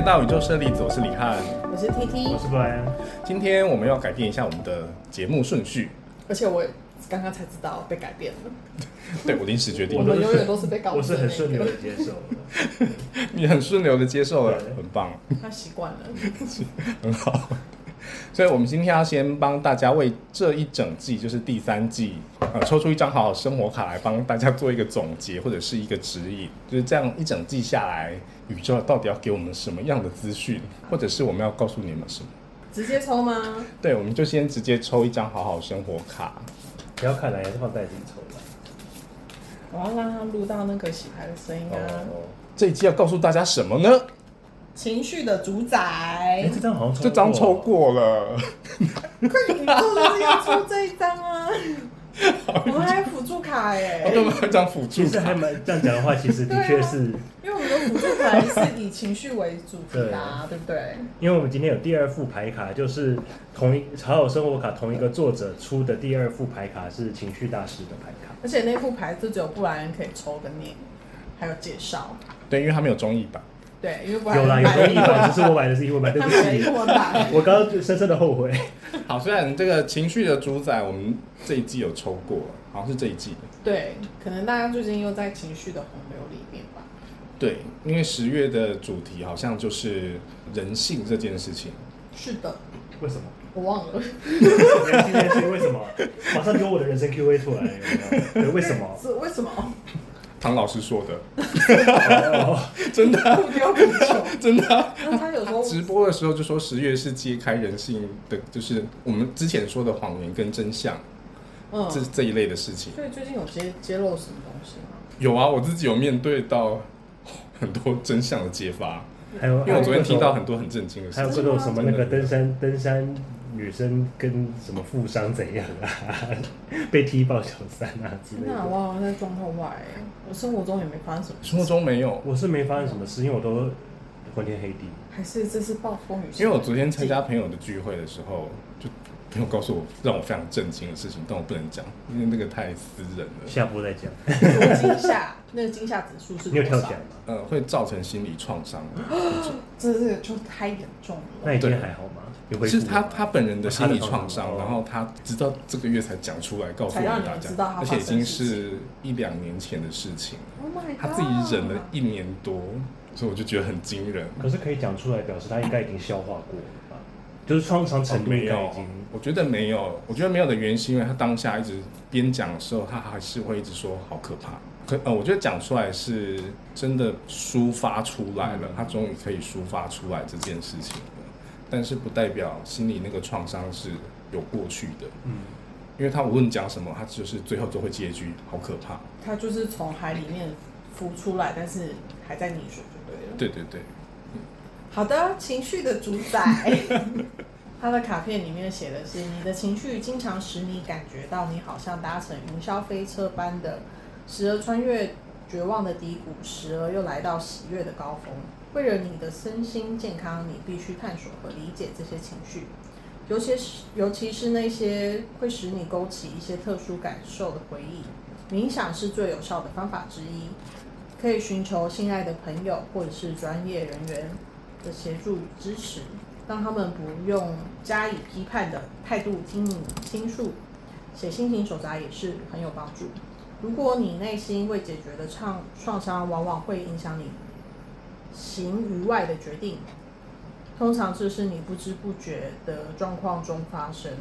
大宇宙胜利子，我是李翰。我是 T T，我是布莱恩，今天我们要改变一下我们的节目顺序，而且我刚刚才知道被改变了，对我临时决定我，们永远都是被搞我是很顺流的接受。你很顺流的接受了，很棒，他习惯了。很好。所以，我们今天要先帮大家为这一整季，就是第三季，呃，抽出一张好好生活卡来帮大家做一个总结，或者是一个指引。就是这样一整季下来，宇宙到底要给我们什么样的资讯，或者是我们要告诉你们什么？直接抽吗？对，我们就先直接抽一张好好生活卡。不要看来还是放袋子里抽了。我要让他录到那个洗牌的声音啊。哦，这一季要告诉大家什么呢？情绪的主宰哎，，这张好像抽这张抽过了。快宇宙就是要出这一张啊！我们还有辅助卡哎、我们一张辅助卡其实还。蛮这样讲的话，其实的确是，因为我们的辅助牌是以情绪为主题的、啊，对不对？因为我们今天有第二副牌卡，就是同一好友生活卡同一个作者出的第二副牌卡是情绪大师的牌卡。而且那副牌就只有布莱恩可以抽跟念，还有介绍。对，因为他没有中译版。对，因为布莱恩有啦，有买了中译版，只是我买的是英文版，对不起，文版。我刚刚深深的后悔。好，虽然这个情绪的主宰我们这一季有抽过，好像是这一季的。对，可能大家最近又在情绪的洪流里面吧。对，因为十月的主题好像就是人性这件事情。是的，为什么？我忘了，人性为什么？马上丢我的人生 Q A 出来，有没有对，为什么？是为什么？唐老师说的，哦 真的。真的啊、那他有时候直播的时候就说十月是揭开人性的，就是我们之前说的谎言跟真相，嗯，这这一类的事情。所以最近有揭揭露什么东西吗？有啊，我自己有面对到很多真相的揭发，还有，因为我昨天听到很多，很震惊的事情。还有各种什么那个登山登山女生跟什么富商怎样啊，被踢爆小三啊之类的。我好像在状况外欸，我生活中也没发生什么事。生活中没有，我是没发生什么事，因为我都昏天黑地。还是这是暴风雨。因为我昨天参加朋友的聚会的时候，就朋友告诉我让我非常震惊的事情，但我不能讲，因为那个太私人了，下播再讲。多惊吓，那个惊吓指数是多少你有跳起来？吗？呃，会造成心理创伤。这这个就太严重了。那你今天还好吗？有恢复是他吗他本人的心理创伤，哦然后他直到这个月才讲出来，告诉我才让们大家知道，他而且已经是一两年前的事情了，Oh my god！他自己忍了一年多，所以我就觉得很惊人。可是可以讲出来，表示他应该已经消化过了吧？就是创伤程度已经。，我觉得没有，我觉得没有的原因是因为他当下一直边讲的时候，他还是会一直说好可怕。可呃，我觉得讲出来是真的抒发出来了，嗯他终于可以抒发出来这件事情了，但是不代表心里那个创伤是有过去的，嗯，因为他无论讲什么，他就是最后都会接一句好可怕。他就是从海里面浮出来，但是还在溺水就对了。对对对，好的，情绪的主宰。他的卡片里面写的是：你的情绪经常使你感觉到你好像搭乘云霄飞车般的，时而穿越绝望的低谷，时而又来到喜悦的高峰。为了你的身心健康，你必须探索和理解这些情绪，尤其是尤其是那些会使你勾起一些特殊感受的回忆。冥想是最有效的方法之一，可以寻求信赖的朋友或者是专业人员的协助与支持，让他们不用加以批判的态度听你倾诉。写心情手札也是很有帮助。如果你内心未解决的创创伤，往往会影响你行于外的决定。通常这是你不知不觉的状况中发生。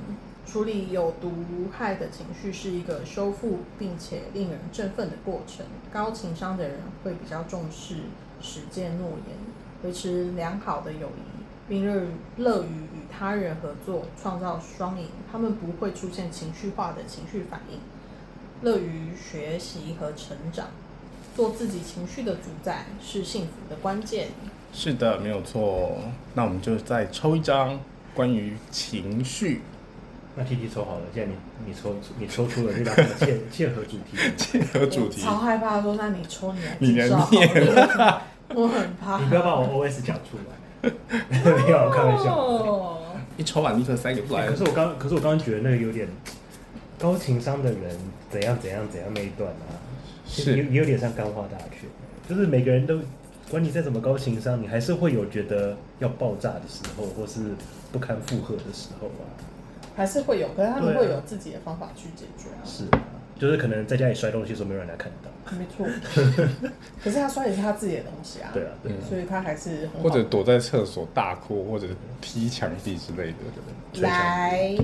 处理有毒无害的情绪是一个修复并且令人振奋的过程。高情商的人会比较重视实践诺言，维持良好的友谊，并乐乐于与他人合作，创造双赢。他们不会出现情绪化的情绪反应，乐于学习和成长。做自己情绪的主宰是幸福的关键。是的，没有错。那我们就再抽一张关于情绪那 T T 抽好了，既然你你抽你抽出了这张很切切合主题，切合主题。超害怕说，那你抽你来你来介绍好了，我很怕。你不要把我 O S 讲出来。没有，我开玩笑。哦一抽完立刻塞给布莱恩可是。我刚，可是我刚刚觉得那个有点高情商的人怎样怎样怎样那一段啊，是也也有点像干话大全，就是每个人都管你再怎么高情商，你还是会有觉得要爆炸的时候，或是不堪负荷的时候啊。还是会有，可是他们会有自己的方法去解决啊。是啊，就是可能在家里摔东西的时候没有人来看到。没错。可是他摔也是他自己的东西啊。对啊，对啊。所以他还是很好或者躲在厕所大哭，或者踢墙壁之类的。来，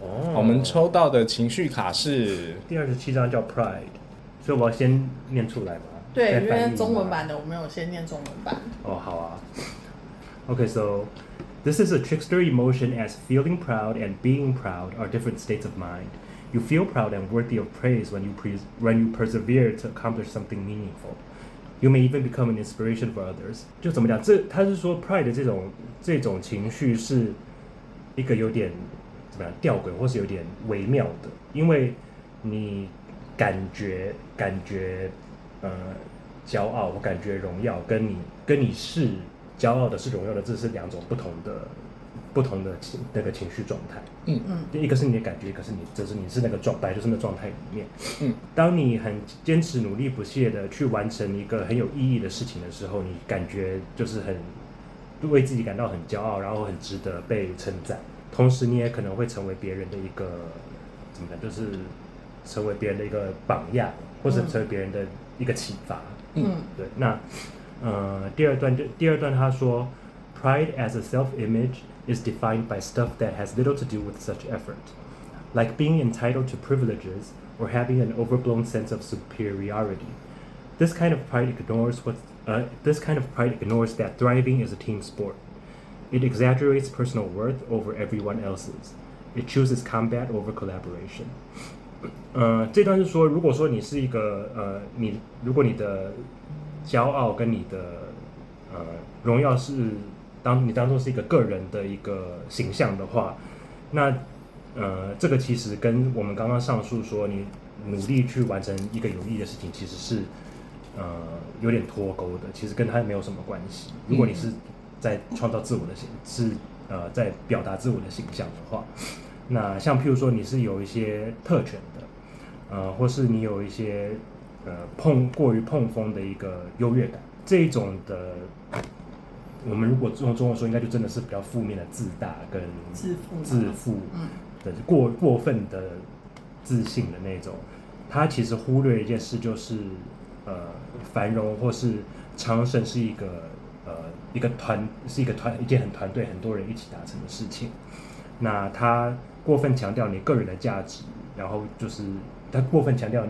哦我们抽到的情绪卡是第二十七张叫 Pride，所以我要先念出来吗？对，因为中文版的我们有先念中文版。哦，好啊。Okay, so this is a trickster emotion as feeling proud and being proud are different states of mind. You feel proud and worthy of praise when you pre- when you persevere to accomplish something meaningful. You may even become an inspiration for others. 就怎么讲？这他是说 pride 的这种这种情绪是一个有点怎么样吊诡，或是有点微妙的，因为你感觉感觉呃骄傲，我感觉荣耀，跟你跟你是骄傲的是荣耀的，这是两种不同的不同的情那个情绪状态。嗯嗯一个是你的感觉，一个是你就是你是那个状态，就是那状态里面。嗯，当你很坚持、努力不懈的去完成一个很有意义的事情的时候，你感觉就是很为自己感到很骄傲，然后很值得被称赞。同时，你也可能会成为别人的一个怎么讲，就是成为别人的一个榜样，或者嗯成为别人的一个启发。嗯对，那呃，第二段就第二段他说，Pride as a self-image is defined by stuff that has little to do with such effort, like being entitled to privileges or having an overblown sense of superiority. This kind of pride ignores what uh, this kind of pride ignores that thriving is a team sport. It exaggerates personal worth over everyone else's. It chooses combat over collaboration. 呃，这段是说，如果说你是一个呃，你如果你的骄傲跟你的呃荣耀是 当你当做是一个个人的一个形象的话，那呃，这个其实跟我们刚刚上述说你努力去完成一个有意义的事情，其实是呃有点脱钩的，其实跟它没有什么关系。如果你是在创造自我的形，是呃在表达自我的形象的话，那像譬如说你是有一些特权的，呃，或是你有一些呃碰过于碰风的一个优越感，这一种的，我们如果用中文说，应该就真的是比较负面的自大跟自负自负嗯的过过分的自信的那种。他其实忽略一件事，就是呃，繁荣或是昌盛是一个呃一个团是一个团一件很团队很多人一起达成的事情。那他过分强调你个人的价值，然后就是他过分强调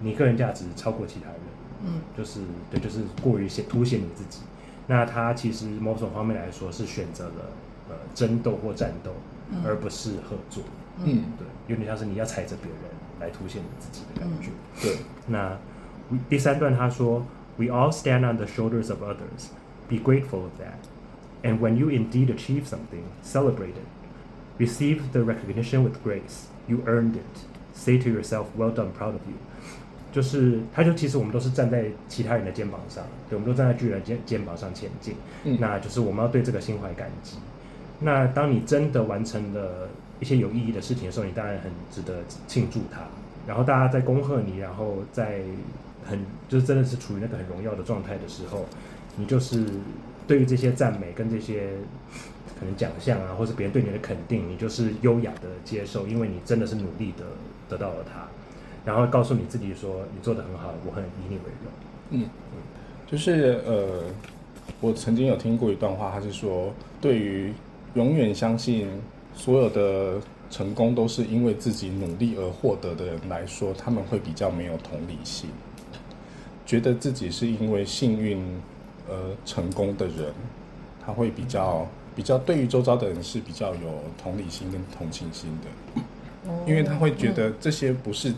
你个人价值超过其他人，嗯就是对，就是过于显凸显你自己。那他其实某种方面来说是选择了呃争斗或战斗，嗯而不是合作。嗯，对，有点像是你要踩着别人来凸显你自己的感觉。对，那第三段他说，We all stand on the shoulders of others. Be grateful of that. And when you indeed achieve something, celebrate it. Receive the recognition with grace. You earned it. Say to yourself, "Well done, proud of you." 就是，他就其实我们都是站在其他人的肩膀上，对，我们都站在巨人肩肩膀上前进。嗯那就是我们要对这个心怀感激。那当你真的完成了一些有意义的事情的时候，你当然很值得庆祝它。然后大家在恭贺你，然后在很就是真的是处于那个很荣耀的状态的时候，你就是对于这些赞美跟这些可能奖项啊，或是别人对你的肯定，你就是优雅的接受，因为你真的是努力的得到了它，然后告诉你自己说你做的很好，我很以你为荣。嗯，就是呃，我曾经有听过一段话，他是说，对于永远相信所有的成功都是因为自己努力而获得的人来说，他们会比较没有同理心，觉得自己是因为幸运而成功的人，他会比较比较对于周遭的人是比较有同理心跟同情心的。哦因为他会觉得这些不是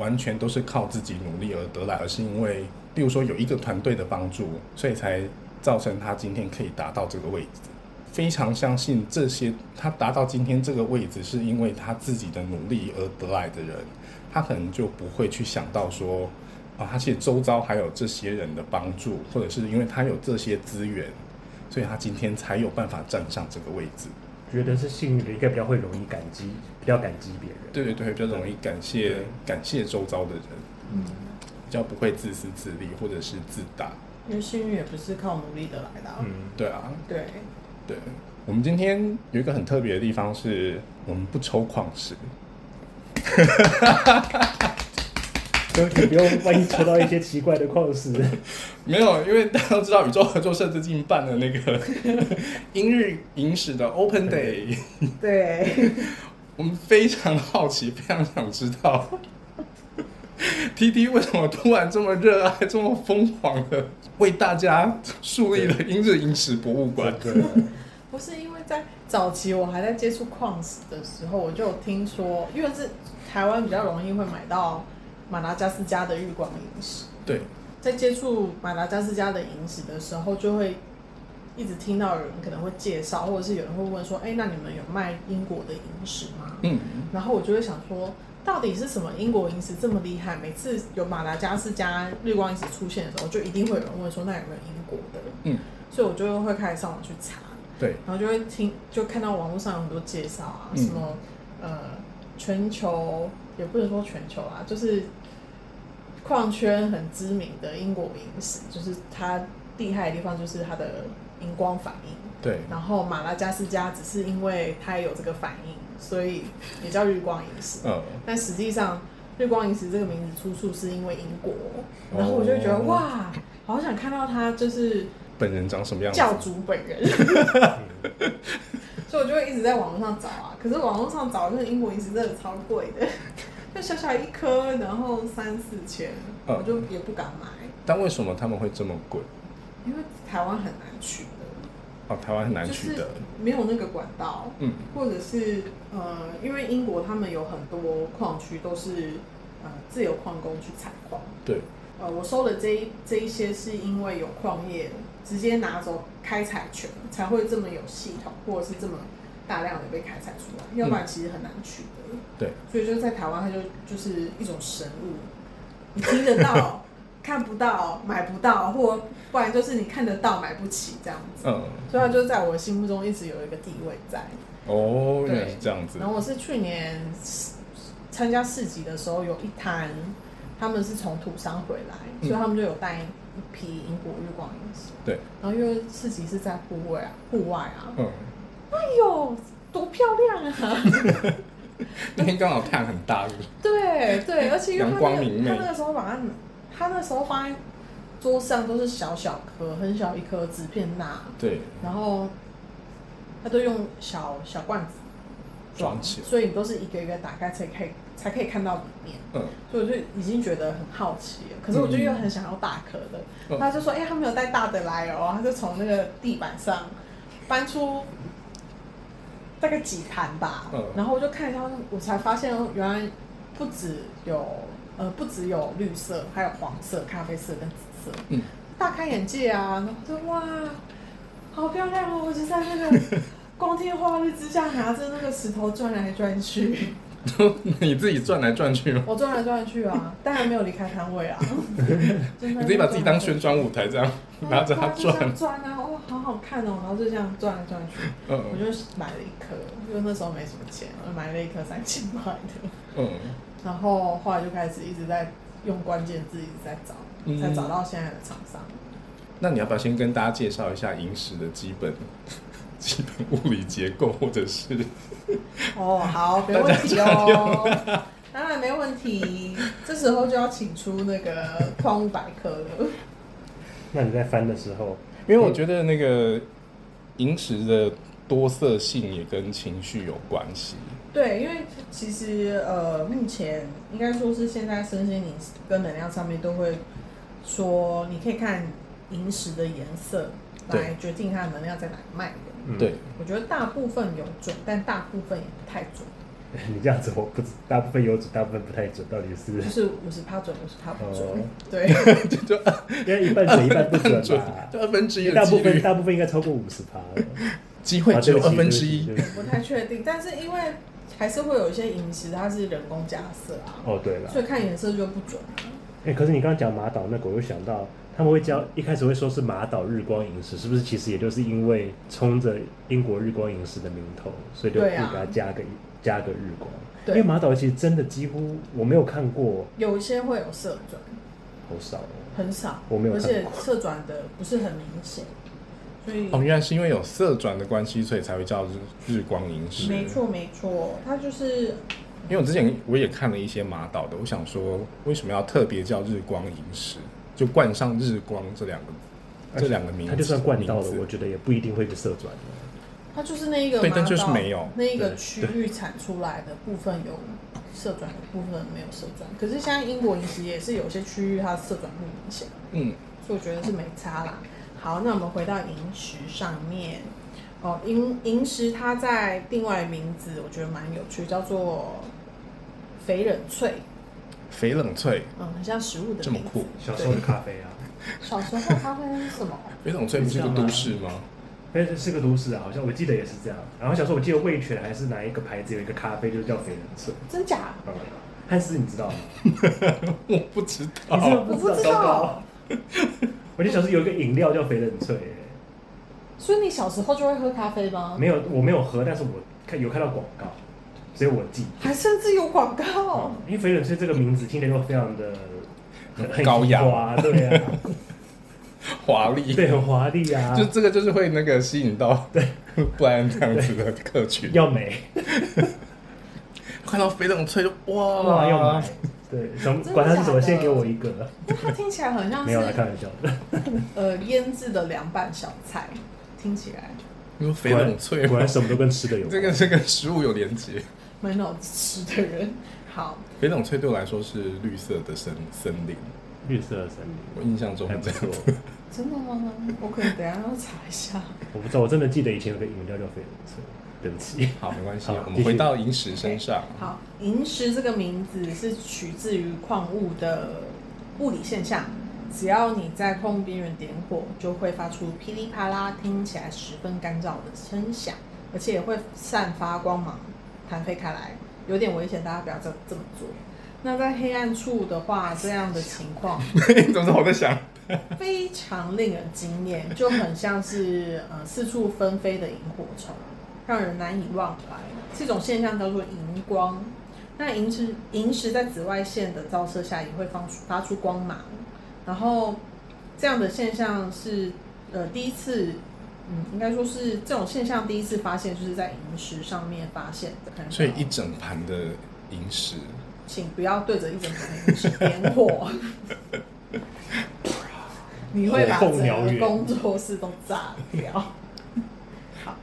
完全都是靠自己努力而得来，而是因为，例如说有一个团队的帮助，所以才造成他今天可以达到这个位置。非常相信这些，他达到今天这个位置，是因为他自己的努力而得来的人，他可能就不会去想到说，啊，他其实周遭还有这些人的帮助，或者是因为他有这些资源，所以他今天才有办法站上这个位置。觉得是幸运的，应该比较会容易感激，比较感激别人。对对对，比较容易感谢感谢周遭的人。嗯比较不会自私自利或者是自大。因为幸运也不是靠努力得来的、啊。嗯，对啊，对，对。我们今天有一个很特别的地方是，我们不抽矿石。就你不用万一抽到一些奇怪的矿石，没有，因为大家都知道宇宙合作社最近办了那个 英日影史的 Open Day，对，我们非常好奇，非常想知道 T T 为什么突然这么热爱、这么疯狂的为大家树立了英日影史博物馆。真的不是因为在早期我还在接触矿石的时候，我就有听说，因为是台湾比较容易会买到马达加斯加的日光饮食，对，在接触马达加斯加的饮食的时候，就会一直听到有人可能会介绍，或者是有人会问说：“哎、那你们有卖英国的饮食吗？”嗯，然后我就会想说，到底是什么英国饮食这么厉害？每次有马达加斯加日光饮食出现的时候，就一定会有人问说：“那有没有英国的？”嗯，所以我就会开始上网去查，对，然后就会听，就看到网络上有很多介绍啊，嗯什么呃，全球也不能说全球啊，就是矿圈很知名的英国饮食，就是它厉害的地方就是它的荧光反应。对，然后马拉加斯加只是因为它有这个反应，所以也叫日光饮食。嗯，但实际上，日光饮食这个名字出处是因为英国。然后我就会觉得、哦哇，好想看到他就是本人长什么样子？教主本人。所以我就会一直在网络上找啊，可是网络上找那个英国饮食真的超贵的，就小小一颗，然后三四千，嗯我就也不敢买，但为什么他们会这么贵？因为台湾很难取得，哦，台湾很难就是取得。没有那个管道，嗯，或者是呃，因为英国他们有很多矿区都是呃自由矿工去采矿，对，呃，我收的这一这一些是因为有矿业直接拿走开采权，才会这么有系统，或者是这么大量的被开采出来，要不然其实很难取得。对，所以就在台湾，它就就是一种神物，你听得到，看不到，买不到，或不然就是你看得到，买不起这样子。嗯，所以它就在我的心目中一直有一个地位在。哦，原来对是这样子然。后我是去年参加市集的时候，有一摊他们是从土商回来，嗯所以他们就有带一批英国日光饮食。对，然后因为市集是在户外啊，户外啊，嗯，哎呦，多漂亮啊！那天刚好太阳很大，是不是？对对，而且因为他阳光那明媚个他那个时候把它，他那时候放在桌上都是小小颗，很小一颗纸片钠，对，然后他都用小小罐子装起来所以你都是一个一个打开才可以才可以看到里面。嗯，所以我就已经觉得很好奇了，可是我就又很想要大颗的。嗯他就说：“哎、他没有带大的来哦。”他就从那个地板上搬出大概几盘吧，嗯然后我就看一下，我才发现哦原来不只有呃不只有绿色，还有黄色、咖啡色跟紫色，嗯，大开眼界啊！然后我就哇，好漂亮哦！我就在那个光天化日之下拿着那个石头转来转去。你自己转来转去吗？我转来转去啊，当然没有离开摊位啊。你你自己把自己当宣传舞台这样拿着它转，转啊，哇，好好看哦，然后就这样转来转去。嗯我嗯就买了一颗，因为那时候没什么钱，我就买了一颗三千块的。嗯，然后后来就开始一直在用关键字一直在找，嗯才找到现在的厂商。那你要不要先跟大家介绍一下饮食的基本基本物理结构，或者是哦，好，没问题哦，当然没问题。这时候就要请出那个矿物百科了。那你在翻的时候，因为我觉得那个萤石的多色性也跟情绪有关系。对，因为其实呃，目前应该说是现在身心灵跟能量上面都会说，你可以看萤石的颜色来决定它的能量在哪里卖的。嗯对，我觉得大部分有准，但大部分也不太准，你这样子我不知，大部分有准，大部分不太准，到底是就是五十趴准，五十趴不准。哦对，就就 因为一半准一半不准准吧？就二分之一大部分，大部分应该超过五十趴了。机会只有二分之一。不太确定，但是因为还是会有一些饮食它是人工加色啊，哦，对了，所以看颜色就不准啊。哎、可是你刚刚讲马岛那个，我又想到他们会教一开始会说是马岛日光饮食，是不是？其实也就是因为冲着英国日光饮食的名头，所以就给它加个、加个日光。对因为马岛其实真的几乎我没有看过有一些会有色转，好少哦。很少，我没有而且看过侧转的不是很明显，所以哦，原来是因为有色转的关系，所以才会叫日日光萤石。没错没错，它就是因为我之前我也看了一些马岛的，我想说为什么要特别叫日光萤石，就冠上日光这两个这两个名字，它就算灌到了，我觉得也不一定会是色转的。它就是那一个马对但就是岛没有那一个对区域产出来的部分有色转的部分没有色转，可是现在英国饮食也是有些区域它的色转不明显，嗯，所以我觉得是没差啦。好，那我们回到萤石上面。哦，萤萤石它在另外名字我觉得蛮有趣，叫做肥冷翠，翡冷翠，嗯，很像食物的这么酷。小时候的咖啡啊，小时候咖啡是什么？翡冷翠不是个都市吗？哎是是个都市啊，好像我记得也是这样。然后小时候我记得味全还是哪一个牌子有一个咖啡，就是叫翡冷翠。真假？嗯，汉斯你知道吗？我不知道，我不知道。我记得小时候有一个饮料叫翡冷翠、所以你小时候就会喝咖啡吗？没有，我没有喝，但是我看有看到广告，所以我记。还甚至有广告。哦，，因为肥冷翠这个名字听起来就非常的很很高雅。华对啊，华丽，对，很华丽啊，就这个就是会那个吸引到对。不然这样子的客群。要美。看到肥冷翠就哇。哇要买，对，想管它是什么，先给我一个，那它听起来很像没有来开是玩笑。的，呃腌制的凉拌小菜，听起来你说肥冷脆果然？什么都跟吃的有关。这个是跟食物有连接。蛮脑子吃的人。好，翡冷翠对我来说是绿色的森森林，绿色的森林我印象中还不是这样错。真的吗？我可能等下要查一下。我不知道，我真的记得以前有个饮料叫翡冷翠，对不起。好，没关系好，我们回到萤石身上。好，萤石这个名字是取自于矿物的物理现象。只要你在矿物边缘点火，就会发出噼里啪啦，听起来十分干燥的声响，而且也会散发光芒，弹飞开来，有点危险，大家不要这这么做。那在黑暗处的话，这样的情况 你怎么知道我在想？非常令人惊艳，就很像是呃四处纷飞的萤火虫，让人难以忘怀。这种现象叫做荧光。那萤石萤石在紫外线的照射下也会放出发出光芒，然后这样的现象是呃第一次，嗯，应该说是这种现象第一次发现就是在萤石上面发现的。所以一整盘的萤石，请不要对着一整盘的萤石点火，你会把火整个工作室都炸掉。好，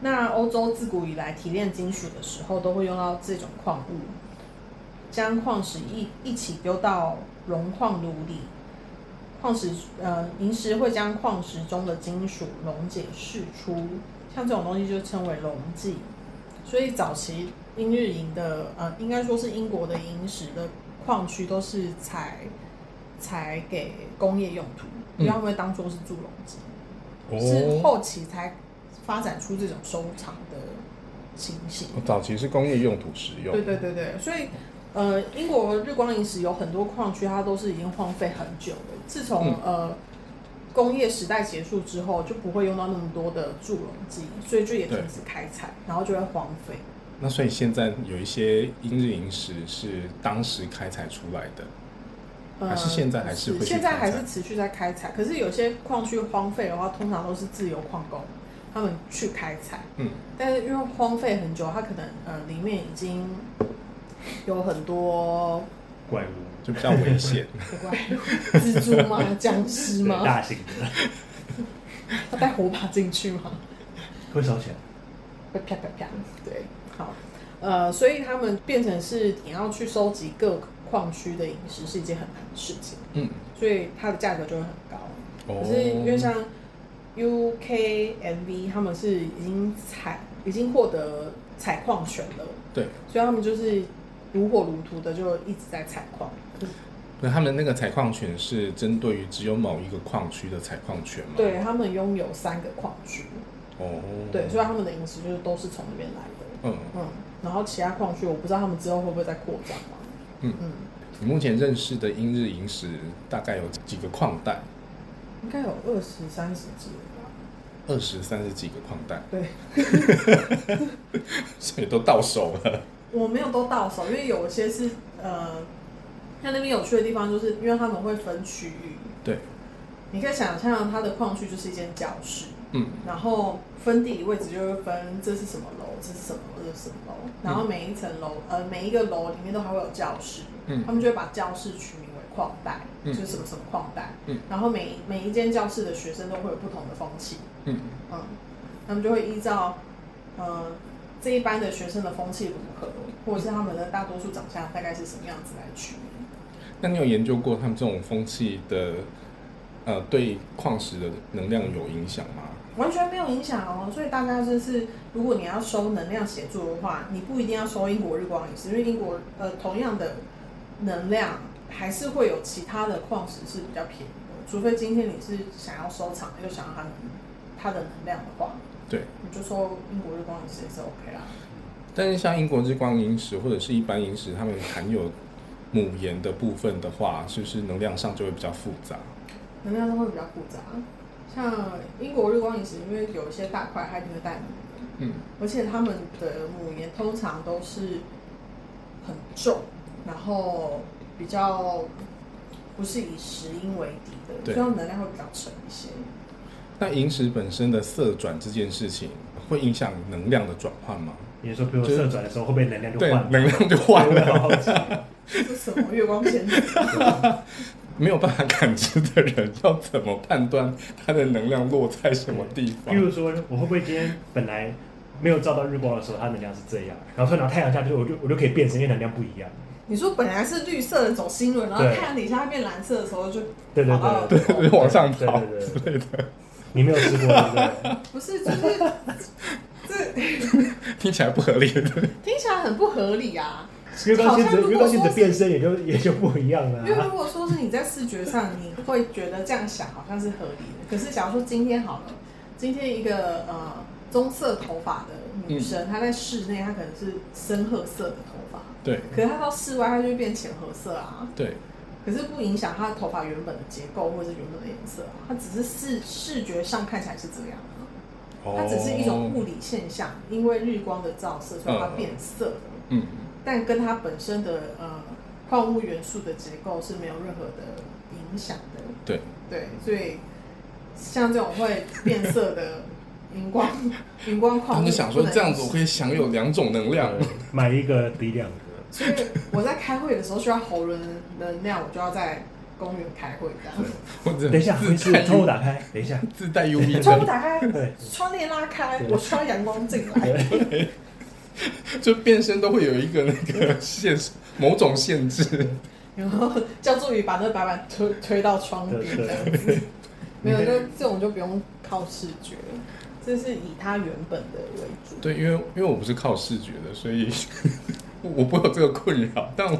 那欧洲自古以来提炼金属的时候，都会用到这种矿物，将矿石一一起丢到熔矿炉里。矿石呃，萤石会将矿石中的金属溶解释出，像这种东西就称为溶剂。所以早期英日银的呃，应该说是英国的萤石的矿区都是采采给工业用途，因为他们会当做是助溶剂，是哦，后期才发展出这种收藏的情形。早期是工业用途使用对。对对对，所以呃，英国日光萤石有很多矿区，它都是已经荒废很久了。自从、嗯呃工业时代结束之后，就不会用到那么多的助溶剂，所以就也停止开采，然后就会荒废。那所以现在有一些英日萤石是当时开采出来的，呃还是现在还是现在还是持续在开采，可是有些矿区荒废的话，通常都是自由矿工他们去开采，嗯，但是因为荒废很久，它可能呃里面已经有很多怪物，就比较危险。怪物蜘蛛吗？僵尸对，吗？大型的，要带火把进去吗？会烧起来。会啪啪啪。对，好，呃，所以他们变成是你要去收集各矿区的饮食是一件很难的事情，嗯，所以它的价格就会很高。哦可是因为像 UKMV 他们是已经采已经获得采矿权了，对，所以他们就是如火如荼的就一直在采矿。那他们那个采矿权是针对于只有某一个矿区的采矿权吗？对他们拥有三个矿区，哦，对，所以他们的饮食就是都是从那边来的。嗯，嗯，然后其他矿区我不知道他们之后会不会再扩张嘛。嗯嗯，你目前认识的英日萤石大概有几个矿带？应该有二十三十几？二十三十几个矿带，对，所以都到手了。我没有都到手，因为有一些是呃像那边有趣的地方，就是因为他们会分区域，对，你可以想象它的矿区就是一间教室，嗯，然后分地理位置就会分这是什么楼，这是什么，这是什么楼，然后每一层楼，呃，每一个楼里面都还会有教室，嗯。他们就会把教室取名为矿带，嗯。就是什么什么矿带，嗯。然后每每一间教室的学生都会有不同的风气，嗯，嗯，他们就会依照，呃，这一班的学生的风气如何，或者是他们的大多数长相大概是什么样子来取名。那你有研究过他们这种风气的，呃，对矿石的能量有影响吗？完全没有影响哦，所以大家就是，如果你要收能量协助的话，你不一定要收英国日光饮食，因为英国呃同样的能量还是会有其他的矿石是比较便宜的，除非今天你是想要收藏又想要它能它的能量的话，对，你就说英国日光饮食也是 OK 啦。但是像英国日光饮食或者是一般饮食，它们含有母盐的部分的话，是不是能量上就会比较复杂？能量上会比较复杂，像英国日光饮食，因为有一些大块它一定会带嗯，而且他们的母盐通常都是很重，然后比较不是以石英为底的，所以它能量会比较沉一些。那萤石本身的色转这件事情，会影响能量的转换吗？你是说，比如就是色转的时候，会不会能量就对，换了？能量就换我也好了。好奇。这是什么月光仙子？没有办法感知的人，要怎么判断它的能量落在什么地方比？如说，我会不会今天本来没有照到日光的时候，它能量是这样，然后突然太阳下去，我就我就可以变成，因为能量不一样。你说本来是绿色的走新轮，然后对太阳底下它变蓝色的时候就对对跑到对对，往上对跑对对之类的，你没有吃过对不对？不是就是这 听起来不合理的。听起来很不合理啊。月光仙子，好像如果月光仙子变身也就也就不一样了因为啊。如果说是你在视觉上，你会觉得这样想好像是合理的。可是假如说今天好了，今天一个呃棕色头发的女生，她在室内她可能是深褐色的头发，对可是她到室外她就会变浅褐色啊。对，可是不影响他头发原本的结构或者是原本的颜色啊，它只是视视觉上看起来是这样啊。它只是一种物理现象，因为日光的照射，所以它变色了。嗯，但跟它本身的呃矿物元素的结构是没有任何的影响的。对，对，所以像这种会变色的荧光 荧光矿物，他们想说这样子我可以享有两种能量。买一个抵两个。所以我在开会的时候需要喉轮能量，我就要在公园开会这样。或者等一下，自会是窗户打开。等一下，自带 UV，窗户打开对，窗帘拉开，我需要阳光进来。就变身都会有一个那个限某种限制。然后叫助理把那个白板推推到窗边这样子。没有，就这种就不用靠视觉，这是以他原本的为主。对，因为因为我不是靠视觉的，所以 我不会有这个困扰。但我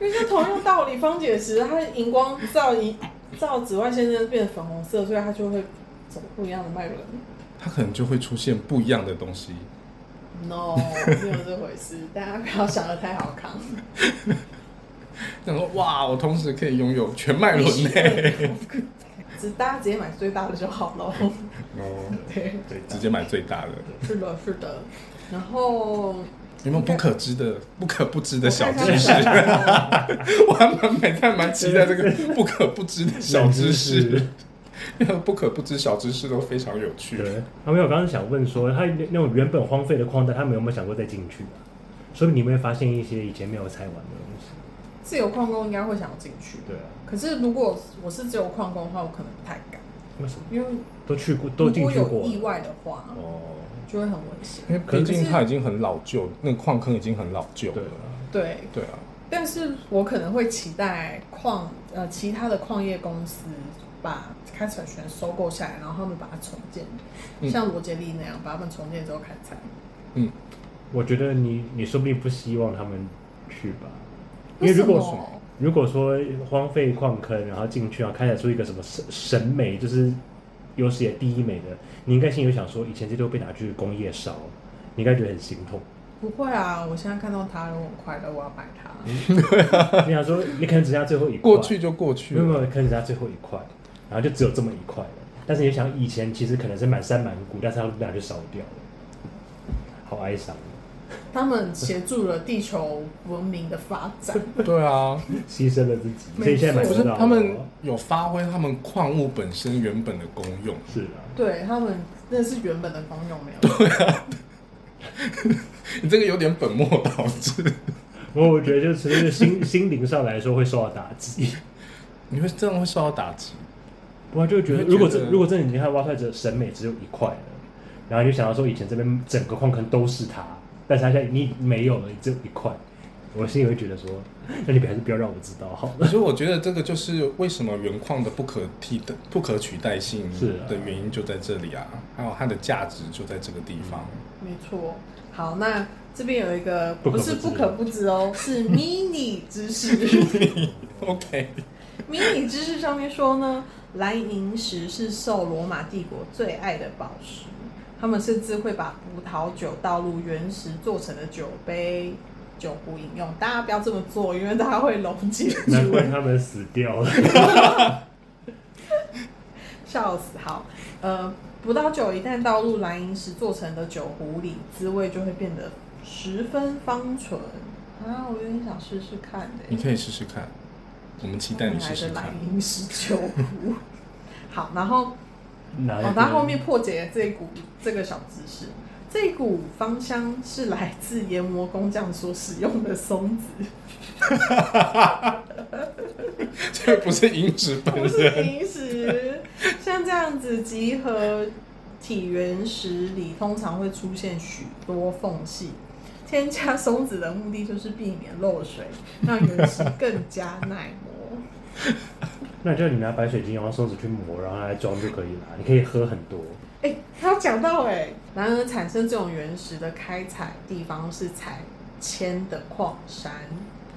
因为就同样道理，方解石它荧光照一照紫外线就变成粉红色，所以它就会走不一样的脉轮。它可能就会出现不一样的东西。No，没有这回事，大家不要想的太好看。想说哇，我同时可以拥有全脉轮 呢。只大家直接买最大的就好了。哦，对，对，直接买最大的。是的，是的。然后有没有不可知的、不可不知的小知识？我还蛮每次还蛮期待这个不可不知的小知识，不可不知小知识都非常有趣。对，他没有。我刚刚想问说，他那那种原本荒废的矿带，他们有没有想过再进去啊？说不定你们会发现一些以前没有拆完的东西。自由矿工应该会想要进去。对啊，可是如果我是自由矿工的话，我可能不太敢，为什么因为都去过，都如果有进去过了？意外的话，哦，就会很危险。因为毕竟它已经很老旧，那个矿坑已经很老旧了。对啊，对，对啊，但是我可能会期待矿呃其他的矿业公司把开采权收购下来，然后他们把它重建，嗯像罗杰利那样把他们重建之后开采。嗯，我觉得你你说不定不希望他们去吧，因为如果么？如果说荒废矿坑，然后进去，然后开采出一个什么审审美，就是有史以来第一美的，你应该心里想说，以前这都被拿去工业烧，你应该觉得很心痛。不会啊！我现在看到它，我很快乐，我要买它。你想说，你可能只剩下最后一块，过去就过去没有没有，可能只剩下最后一块，然后就只有这么一块了。但是你想，以前其实可能是满山满谷，但是它被拿去烧掉了，好哀伤。他们协助了地球文明的发展。对啊，牺牲了自己，没所以现在买不是。他们有发挥他们矿物本身原本的功用。是啊，对他们那是原本的功用没有？对啊 你这个有点本末倒置，我我觉得就纯粹是心心灵上来说会受到打击。你会这样会受到打击。不过就觉得，如果这如果真的你看挖出来的审美只有一块了，然后你就想到说以前这边整个矿坑都是它，但是他现在你没有了，你只有一块，我心里会觉得说，那你还是不要让我知道好了。所以我觉得这个就是为什么原矿的不可替的、不可取代性的原因就在这里啊，还有它的价值就在这个地方。没错。好，那这边有一个不是不可不知哦，是 mini 知识。OK，mini 知识上面说呢，蓝银石是受罗马帝国最爱的宝石，他们甚至会把葡萄酒倒入原石做成的酒杯、酒壶饮用。大家不要这么做，因为它会溶解难怪住。他们死掉了。笑死！好，呃，葡萄酒一旦倒入蓝银石做成的酒壶里，滋味就会变得十分芳醇。啊，我有点想试试看的、你可以试试看，我们期待你试试看来的蓝。银石酒壶。好，然后拿哦，它后面破解了这一股这个小知识，这一股芳香是来自研磨工匠所使用的松子，这个不是银纸本不是人，平时像这样子集合体原石里，通常会出现许多缝隙。添加松子的目的就是避免漏水，让原石更加耐磨。那就你拿白水晶然后手指去磨，然后来装就可以了。你可以喝很多。哎、他有讲到哎、然而产生这种原石的开采地方是采铅的矿山，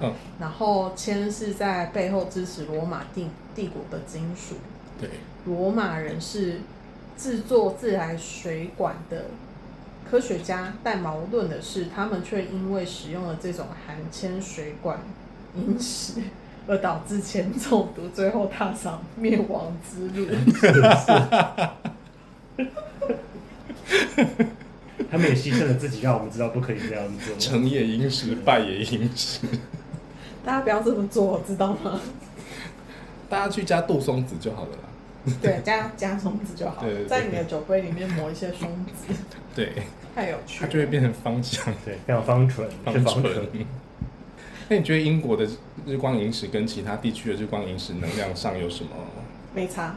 嗯，然后铅是在背后支持罗马帝帝国的金属。对，罗马人是制作自来水管的科学家，但矛盾的是，他们却因为使用了这种含铅水管饮食，而导致铅中毒，最后踏上灭亡之路。他们也牺牲了自己，让我们知道不可以这样做。成也银石，败也银石。大家不要这么做，知道吗？大家去加杜松子就好了啦。对，加加松子就好对对对在你的酒杯里面磨一些松子，对，太有趣了。它就会变成芳香。对，非常芳醇，是芳芳醇。醇。那你觉得英国的日光萤石跟其他地区的日光萤石能量上有什么 没差，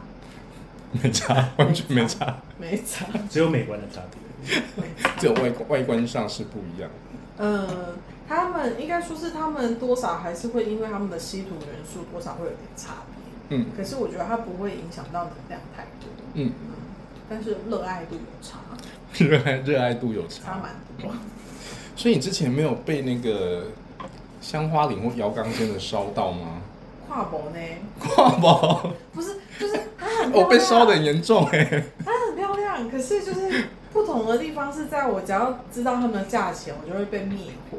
没差？完全没差，没差。只有美观的差别。只有外外观上是不一样。嗯，他们应该说是他们多少还是会因为他们的稀土元素多少会有点差别，嗯可是我觉得它不会影响到能量太多。嗯，嗯，但是热爱度有差，热爱热爱度有差。差蛮多。所以你之前没有被那个香花岭或摇钢尖的烧到吗？跨博呢？跨宝，不是，就是它很我被烧的很严重哎、它很漂亮，可是就是不同的地方是在我只要知道它们的价钱，我就会被灭火，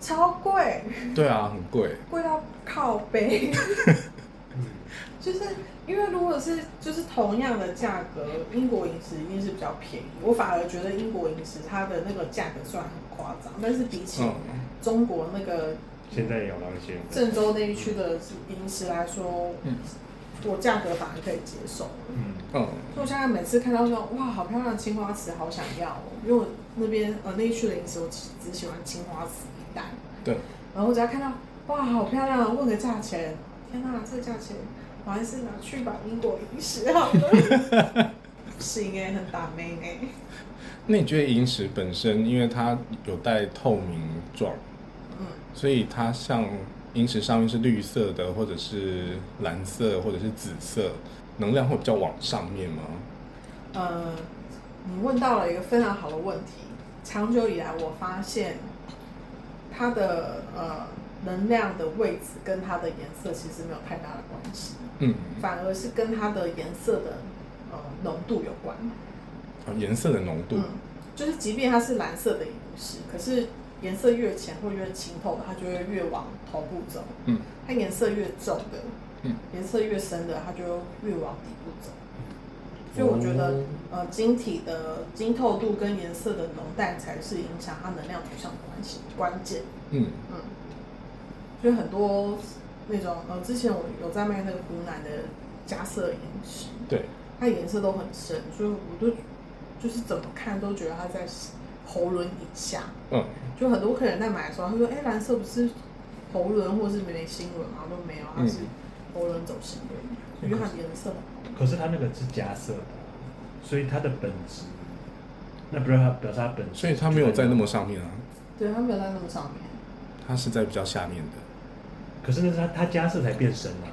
超贵，对啊，很贵。贵到靠背。嗯，就是因为如果是就是同样的价格，英国饮食一定是比较便宜。我反而觉得英国饮食它的那个价格虽然很夸张，但是比起嗯，中国那个现在也有那些。郑州那一区的饮食来说，嗯我价格反而可以接受。嗯，嗯，所以我现在每次看到说哇，好漂亮的青花瓷，好想要哦。因为我那边呃那一区的饮食，我只只喜欢青花瓷一袋。对。然后我只要看到哇，好漂亮，问个价钱，天哪，这个价钱我还是拿去把英国饮食好了。不行哎、很打妹哎、那你觉得银石本身，因为它有带透明状，嗯，所以它像萤石上面是绿色的，或者是蓝色，或者是紫色，能量会比较往上面吗？呃，你问到了一个非常好的问题。长久以来，我发现它的呃能量的位置跟它的颜色其实没有太大的关系。嗯，反而是跟它的颜色的呃浓度有关。哦颜色的浓度，嗯，就是即便它是蓝色的萤石，可是颜色越浅或越清透的，它就会越往头部走；嗯。它颜色越重的，嗯，颜色越深的，它就越往底部走。所以我觉得哦呃晶体的晶透度跟颜色的浓淡才是影响它能量取向的关系关键。嗯，嗯，所以很多那种呃，之前我有在卖那个湖南的加色饮食，对，它颜色都很深，所以我都就是怎么看都觉得它在喉轮以下。嗯，就很多客人在买的时候，他说：“哎、蓝色不是喉轮或是眉心轮吗？”都没有，它是喉轮走心轮，因为它的颜色。可是它那个是加色的啊，所以它的本质，那不是它表示它本质，所以它没有在那么上面啊，对，它没有在那么上面。它是在比较下面的。可是那是它它加色才变深啊，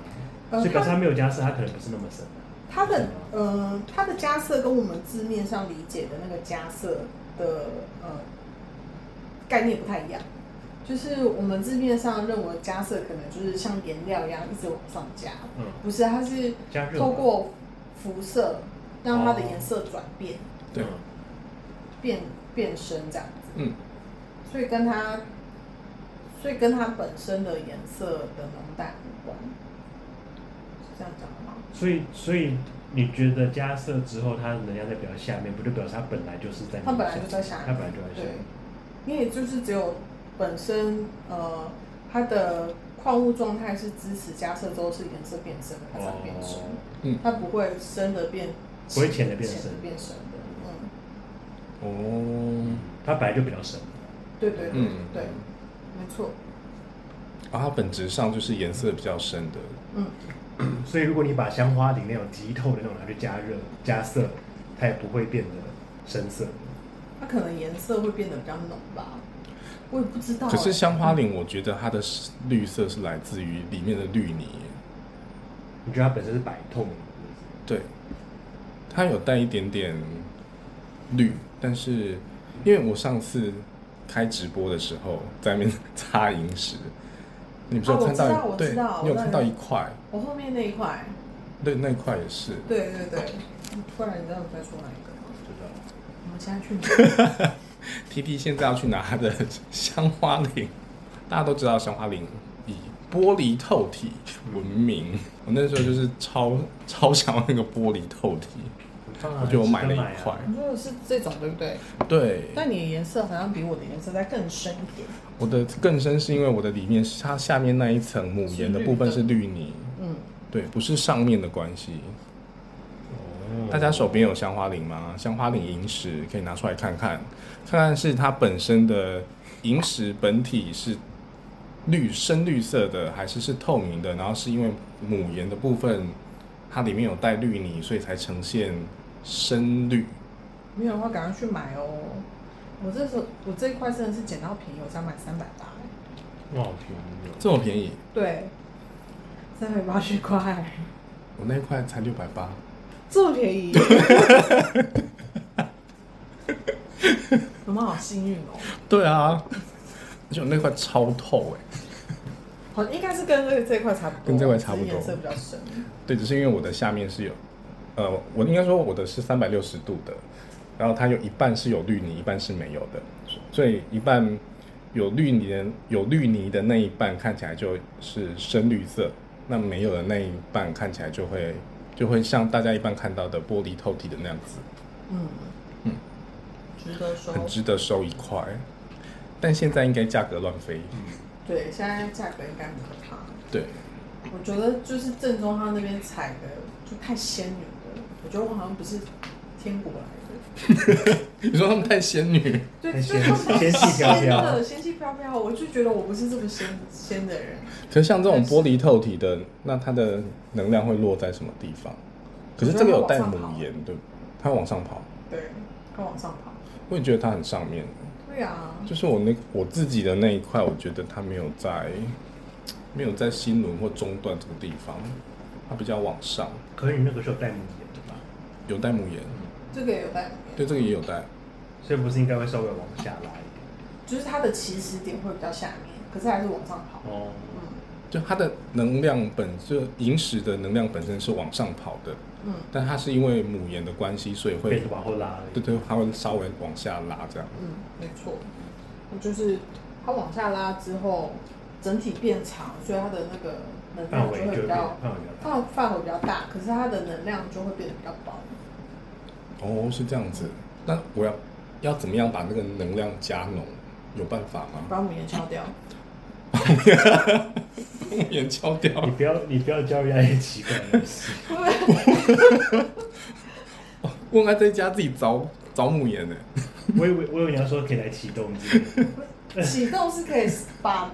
呃所以表示它它没有加色，它可能不是那么深啊。它的呃，它的加色跟我们字面上理解的那个加色的呃概念不太一样。就是我们字面上认为加色可能就是像颜料一样一直往上加，嗯，不是，它是透过辐射让它的颜色转变、对，变变深这样子，嗯，所以跟它，所以跟它本身的颜色的浓淡无关，是这样讲的吗？所以所以你觉得加色之后，它的能量在比较下面，不就表示它本来就是在它本来就在下面，它本来就在下对。面。，因为就是只有本身呃它的矿物状态是支持加色之后是颜色变深的，它才变深，哦。嗯。它不会深的变不会浅的变深。的变深。的，嗯，哦，它本来就比较深。对对对、嗯。对，没错，啊它本质上就是颜色比较深的。嗯，所以如果你把香花里那种极透的那种拿去加热加色，它也不会变得深色。它可能颜色会变得比较浓吧，我也不知道欸、可是香花林，我觉得它的绿色是来自于里面的绿泥，你觉得它本身是白透明的？对，它有带一点点绿，但是因为我上次开直播的时候在那边 擦萤石，你不是有看到一、啊我知道我对知道，你有看到我知道一块，我后面那一块，对，那一块也是，对对对，不然你知道我在说哪一个吗？知道。我们现在去拿 T T 现在要去拿他的香花林，大家都知道香花林以玻璃透体闻名。我那时候就是超超想要那个玻璃透体，我就买了一块。你说的是这种对不对？对，但你的颜色好像比我的颜色再更深一点。我的更深是因为我的里面它下面那一层母岩的部分是绿泥，嗯，对，不是上面的关系。哦大家手边有香花林吗？香花岭萤石可以拿出来看看，看看是它本身的萤石本体是绿深绿色的，还是是透明的？然后是因为母岩的部分它里面有带绿泥，所以才呈现深绿。没有的话赶快去买哦。我这时候我这一块真的是捡到便宜，我才买三百八。哇，好便宜哦！这么便宜，对，三百八十块，我那一块才六百八。这么便宜，我们好幸运哦。对啊，而且我那块超透哎、好，应该是跟这个这块差不多，跟这块差不多颜色比较深。对，只是因为我的下面是有，呃，我应该说我的是三百六十度的，然后它有一半是有绿泥，一半是没有的，所以一半有绿泥的有绿泥的那一半看起来就是深绿色，那没有的那一半看起来就会就会像大家一般看到的玻璃透体的那样子，嗯嗯，值得收。很值得收一块，但现在应该价格乱飞，对，现在价格应该很可怕。对，我觉得就是正宗他那边采的就太仙女了，我觉得我好像不是天国来的。你说他们太仙女，对，太仙就是他们仙气飘飘的仙气飘飘，我就觉得我不是这么仙仙的人。可是像这种玻璃透体的，那它的能量会落在什么地方？可是这个有带母岩，对，它往上跑。对，它往上跑。我也觉得它很上面，对啊，就是我那我自己的那一块，我觉得它没有在没有在心轮或中段这个地方，它比较往上，可是你那个时候带母？有带母岩，这个也有带，对，这个也有带，所以不是应该会稍微往下拉一就是它的起始点会比较下面，可是还是往上跑。哦，嗯就它的能量本就萤石的能量本身是往上跑的，嗯，但它是因为母岩的关系，所以会变得往后拉。对对，它会稍微往下拉这样。嗯，没错，就是它往下拉之后，整体变长，所以它的那个能量就范围会比较范围比较大。范范围比较大，可是它的能量就会变得比较薄。哦，是这样子。那我要要怎么样把那个能量加浓？有办法吗？把母岩敲掉。母岩敲掉 你。不要你不要教人家一些奇怪的东西。我还在家自己凿凿母岩呢。我以为我以为你要说可以来启动启动是可以把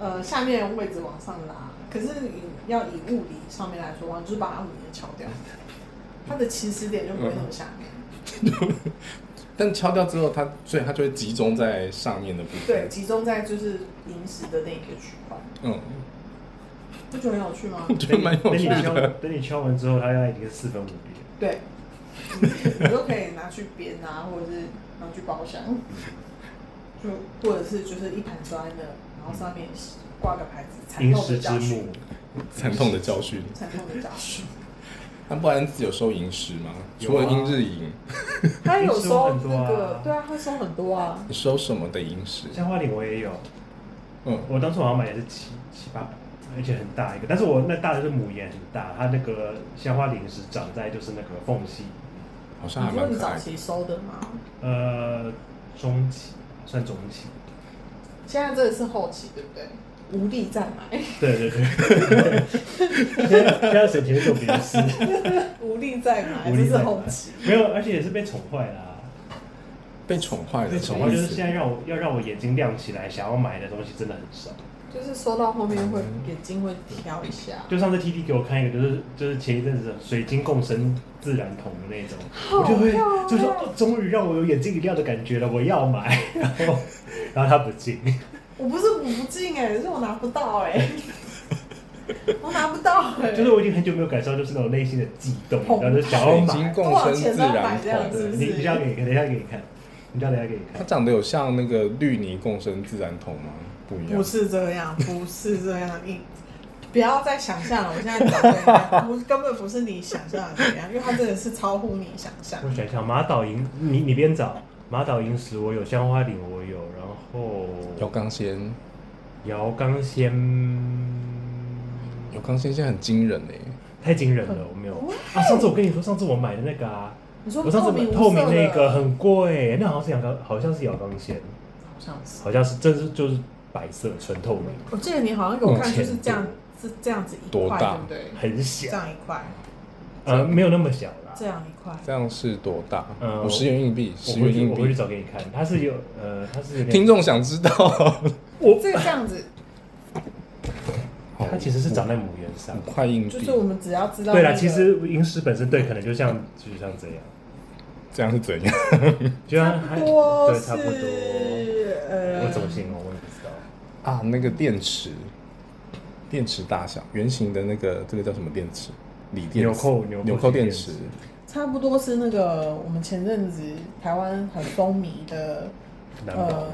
呃下面的位置往上拉，可是你要以物理上面来说，你就是把它母岩敲掉，它的起始点就不会那么下面。但敲掉之后，它所以它就会集中在上面的部分。对，，集中在就是临时的那一个区块，嗯，不觉得很有趣吗？我觉得蛮有等你敲趣的。等你敲完之后，它已经是四分五裂。对，你都可以拿去编啊，或者是拿去包厢，就或者是就是一盘砖的，然后上面挂个牌子，惨痛的教训，，惨痛的教训。惨痛的教训。那不然自己有收银石吗？啊除了英日银，他有收很多啊那个，对啊，他收很多啊。你收什么的银石？鲜花岭我也有，嗯，我当初好像买的是七七八百，而且很大一个，但是我那大的是母岩很大，它那个鲜花岭石长在就是那个缝隙，好像还你说你蛮可爱的。早期收的吗？呃，中期算中期，现在这个是后期，对不对？无力再买，对对对，现在现在谁提做别的事？无力再买，这是后期。没有，而且也是被宠坏了、被宠坏了，被宠坏就是现在让我要让我眼睛亮起来，想要买的东西真的很少。就是收到后面会眼睛会挑一下，就上次 T T 给我看一个，就是就是前一阵子水晶共生自然桶的那种，我就会好漂亮。就说哦终于让我有眼睛一亮的感觉了，我要买。然后然后他不进，我不是补不进哎、是我拿不到哎、我拿不到哎、就是我已经很久没有感受到就是那种内心的悸动，然后就想要买。共生自然这样桶，子，你你这样给你看，等一下给你看，你这样等一下给你看。它长得有像那个绿泥共生自然桶吗？不一样不。是这样，不是这样，你不要再想象了。我现在找给你看，不根本不是你想象的这样，因为它真的是超乎你想象。我想想，马岛银，你你边找马岛银石，我有香花岭，我有，然后姚刚仙，瑶冈仙姚刚仙现在很惊人哎，太惊人了，我没有。啊。上次我跟你说，上次我买的那个啊，你说我上次买透明那个很贵，那好像是阳刚，好像是瑶冈仙，好像是。好像是真是就是白色纯透明，我记得你好像给我看，嗯就是这样，是这样子一块，多大？对不对？很这小，样一块，呃，没有那么小。啦。这样一块。这样是多大？嗯五十元硬币，十元硬币我回去币。找给你看，它是有呃，它是听众想知道，我这个这样子，它其实是长在母元上五。块硬币就是，我们只要知道、对啦，其实萤石本身对，可能就像就像这样，这样是怎样？就像差还不多对，差不多。呃，我怎么形容我也不知道。啊，那个电池，电池大小，圆形的那个，这个叫什么电池？锂电纽扣纽扣纽扣电池，差不多是那个我们前阵子台湾很风靡的难保那种。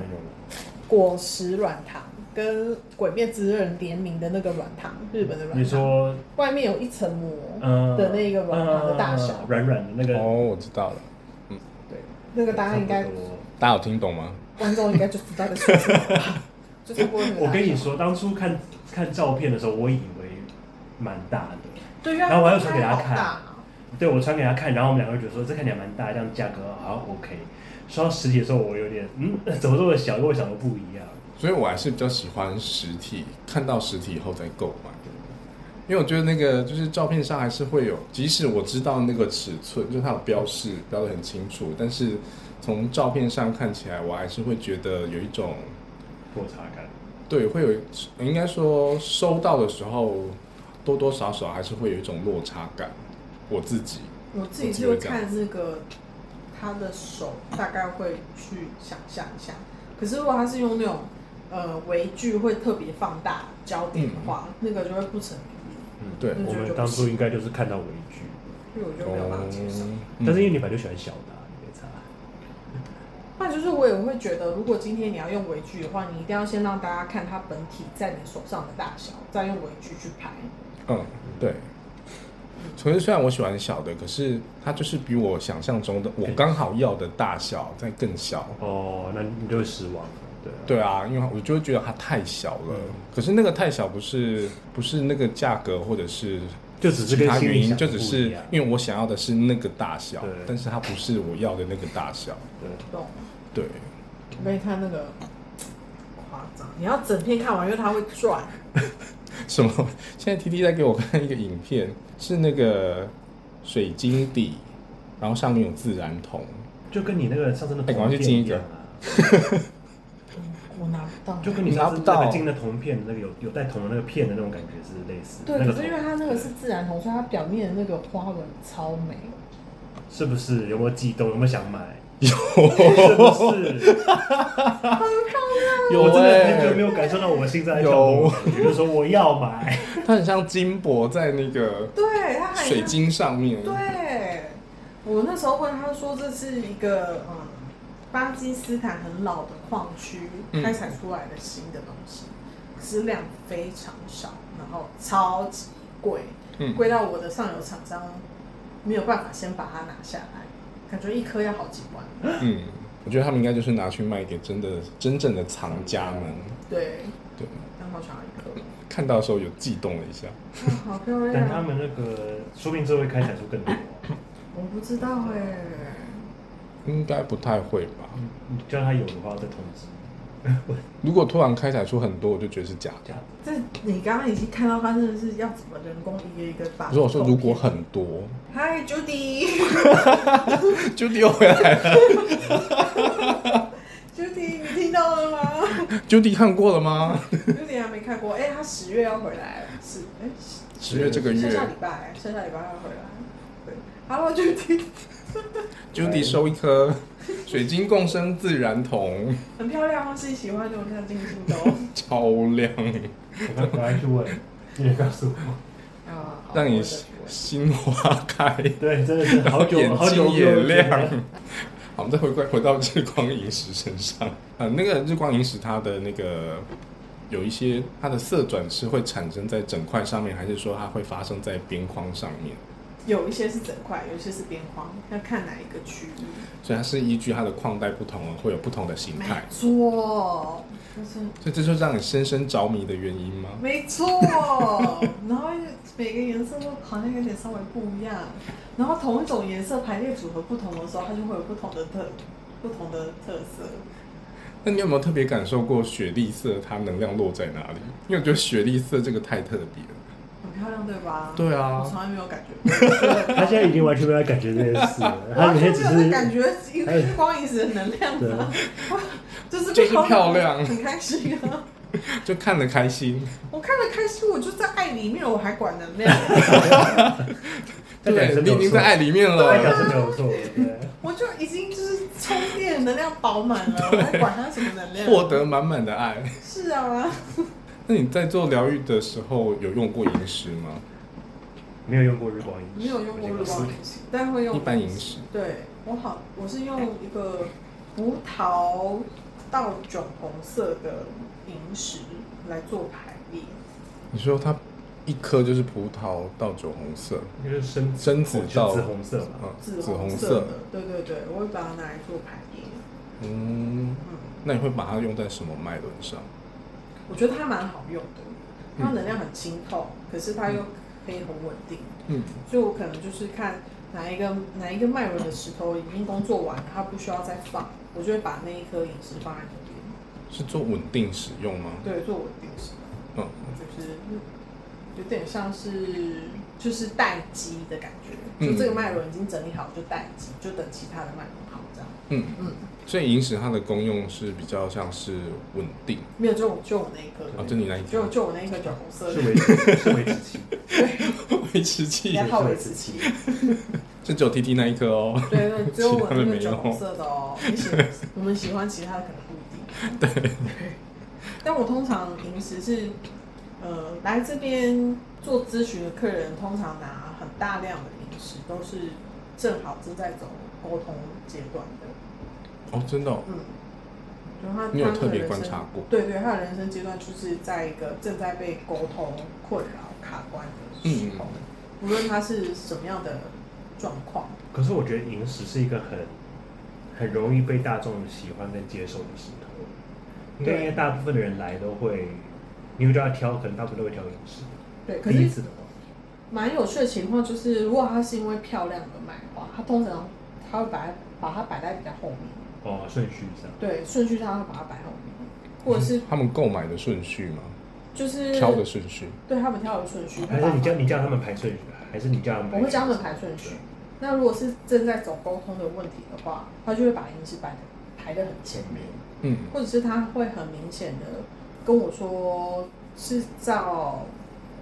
果实软糖，跟《鬼灭之刃》联名的那个软糖，日本的软糖，你说，外面有一层膜嗯的那个软糖的大小，嗯软软的那个，哦，我知道了，对，那个大家应该大家有听懂吗？观众应该就知道在说什么吧，就差不多那个大小。我跟你说，当初看看照片的时候，我以为蛮大的。对，然后我还有传给他看对我传给他看，然后我们两个人觉得说这看起来蛮大，这样价格好像 OK。收到实体的时候，我有点嗯，怎么这么小，跟我想的不一样。所以我还是比较喜欢实体，看到实体以后再购买。因为我觉得那个就是照片上还是会有，即使我知道那个尺寸，就是它有标示标的很清楚，但是从照片上看起来，我还是会觉得有一种落差感。对，会有应该说收到的时候多多少少还是会有一种落差感。我自己我自己是会看那个他的手，大概会去想象一下。可是如果他是用那种呃微距会特别放大焦点的话，那个就会不成比例，嗯，对我们当初应该就是看到微距，因为我就没有办法接受。嗯但是因为你本来就喜欢小的、啊，你没差。那就是我也会觉得，如果今天你要用微距的话，你一定要先让大家看它本体在你手上的大小，再用微距去拍。嗯，对。可是虽然我喜欢小的，可是它就是比我想象中的我刚好要的大小再更小。哦，那你就会失望了，对啊。对啊，因为我就会觉得它太小了。嗯可是那个太小不是不是那个价格或者是就只是其他原因，就只是因为我想要的是那个大小，但是它不是我要的那个大小。对，懂。对，我给你看那个夸张，你要整片看完，因为它会转。什么？现在 T T 在给我看一个影片，是那个水晶底，然后上面有自然铜，就跟你那个上次的哎赶快铜片去进一样啊，我拿不到。就跟你拿不到那个进的铜片那个有有带铜的那个片的那种感觉是类似。对，可是因为它那个是自然铜，所以它表面的那个花纹超美。是不是有没有激动？有没有想买？有。是不是？有我真的哎、很久没有感受到我心在跳动，就是说我要买。它很像金箔在那个对，它还水晶上面。对，我那时候问他说，这是一个嗯，巴基斯坦很老的矿区嗯。开采出来的新的东西，质量非常少，然后超级贵，嗯，贵到我的上游厂商没有办法先把它拿下来，感觉一颗要好几万。嗯，我觉得他们应该就是拿去卖给真的真正的藏家们。对，对，刚好想要一颗，看到的时候有悸动了一下。啊好漂亮。但他们那个说不定之后会开采出更多。我不知道哎、应该不太会吧？你叫他有的话再通知。如果突然开采出很多，我就觉得是假的。这你刚刚已经看到他真的是要怎么人工一个一个把。如果说如果很多，嗨，Judy，Judy 又回来了。Judy，你听到了吗？Judy 看过了吗？？Judy 还没看过，哎、他十月要回来，是哎，十月这个月剩下礼拜，剩下礼拜要回来。对，Hello，Judy，Judy 收一颗 水晶共生自然铜，很漂亮哦，自己喜欢就看进去的哦。超亮，我刚赶快去问，你也告诉我。啊，好让你心花开，对，真的是好久眼好久睛也没有见了 亮。好，我们再回归回到日光萤石身上。呃，那个日光萤石它的那个有一些它的色转是会产生在整块上面，还是说它会发生在边框上面？有一些是整块，有一些是边框，要看哪一个区域。所以它是依据它的框带不同会有不同的形没态，错，就是所以这就是让你深深着迷的原因吗？没错，然后每个颜色都好像有点稍微不一样，然后同一种颜色排列组合不同的时候，它就会有不同的特不同的特色。那你有没有特别感受过雪莉色它能量落在哪里？因为我觉得雪莉色这个太特别了。很漂亮，对吧？对啊我从来没有感觉过。他现在已经完全没有感觉这件事了，他每天只是感觉一个 日光饮食的能量就是就是漂亮很开心啊！就看得开心，我看得开心，我就在爱里面，我还管能量，对，你已经在爱里面了。对。我就已经就是充电能量饱满了，我还管它什么能量？获得满满的爱。是啊，那你在做疗愈的时候有用过萤石吗？没有用过日光饮没有用过日光饮石，但会用一般萤石。对我好，我是用一个葡萄到酒红色的萤石来做排列。你说它一颗就是葡萄到酒红色，就是深深紫到紫红色嘛。嗯，紫紫红色色的。，对对对，我会把它拿来做排列。嗯，嗯，那你会把它用在什么脉轮上？我觉得它蛮好用的，它能量很清透，可是它又可以很稳定，嗯，所以我可能就是看哪一个哪一个脉轮的石头已经工作完了，它不需要再放，我就会把那一颗萤石放在那边，是做稳定使用吗？对，做稳定使用，嗯，就是有点像是就是待机的感觉，嗯。就这个脉轮已经整理好就待机，就等其他的脉轮好这样。嗯，嗯，所以萤石它的功用是比较像是稳定没有，就我就我那一颗，啊，就你那一颗就就我那一颗酒红色的，是维持是维持器，维持器要，套维持器。就只有 T T 那一颗哦。对对，只有我那个酒红色的哦。你喜我们喜欢其他的可能不一定。对。但我通常平时是，呃，来这边做咨询的客人，通常拿很大量的饮食，都是正好正在走沟通阶段的。哦，真的、哦，嗯。就他你有特别观察过对对，他的人生阶段就是在一个正在被沟通困扰、卡关的时候，无论他是什么样的状况。可是我觉得萤石是一个很很容易被大众喜欢跟接受的石头，对因为大部分的人来都会，你会叫他挑，可能大部分都会挑萤石。对，可是的，蛮有趣的情况就是，如果他是因为漂亮而买的话，他通常他会把它把它摆在比较后面，哦，顺序上。对，顺序他会把它摆后面，或者是他们购买的顺序吗？就是挑的顺序。对他们挑的顺序，还是你叫你叫他们排顺序，还是你叫他们？我会叫他们排顺序。那如果是正在走沟通的问题的话，他就会把银饰摆的排的很前面，嗯，或者是他会很明显的跟我说是照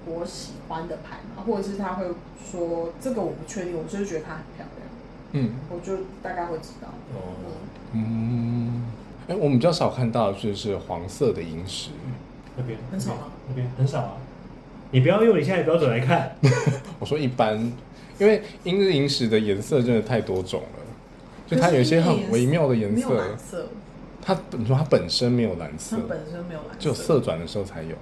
我喜欢的牌嘛，或者是他会说这个我不确定，我就是觉得它很漂亮，嗯我就大概会知道。哦，嗯，嗯，哎、我们比较少看到就是黄色的萤石。那边很少吗？那边很少啊。你不要用你现在的标准来看。我说一般，因为英日萤石的颜色真的太多种了，就它有一些很微妙的颜色蓝。色，它你说它本身没有蓝色它，本身没有蓝色，只有色转的时候才有。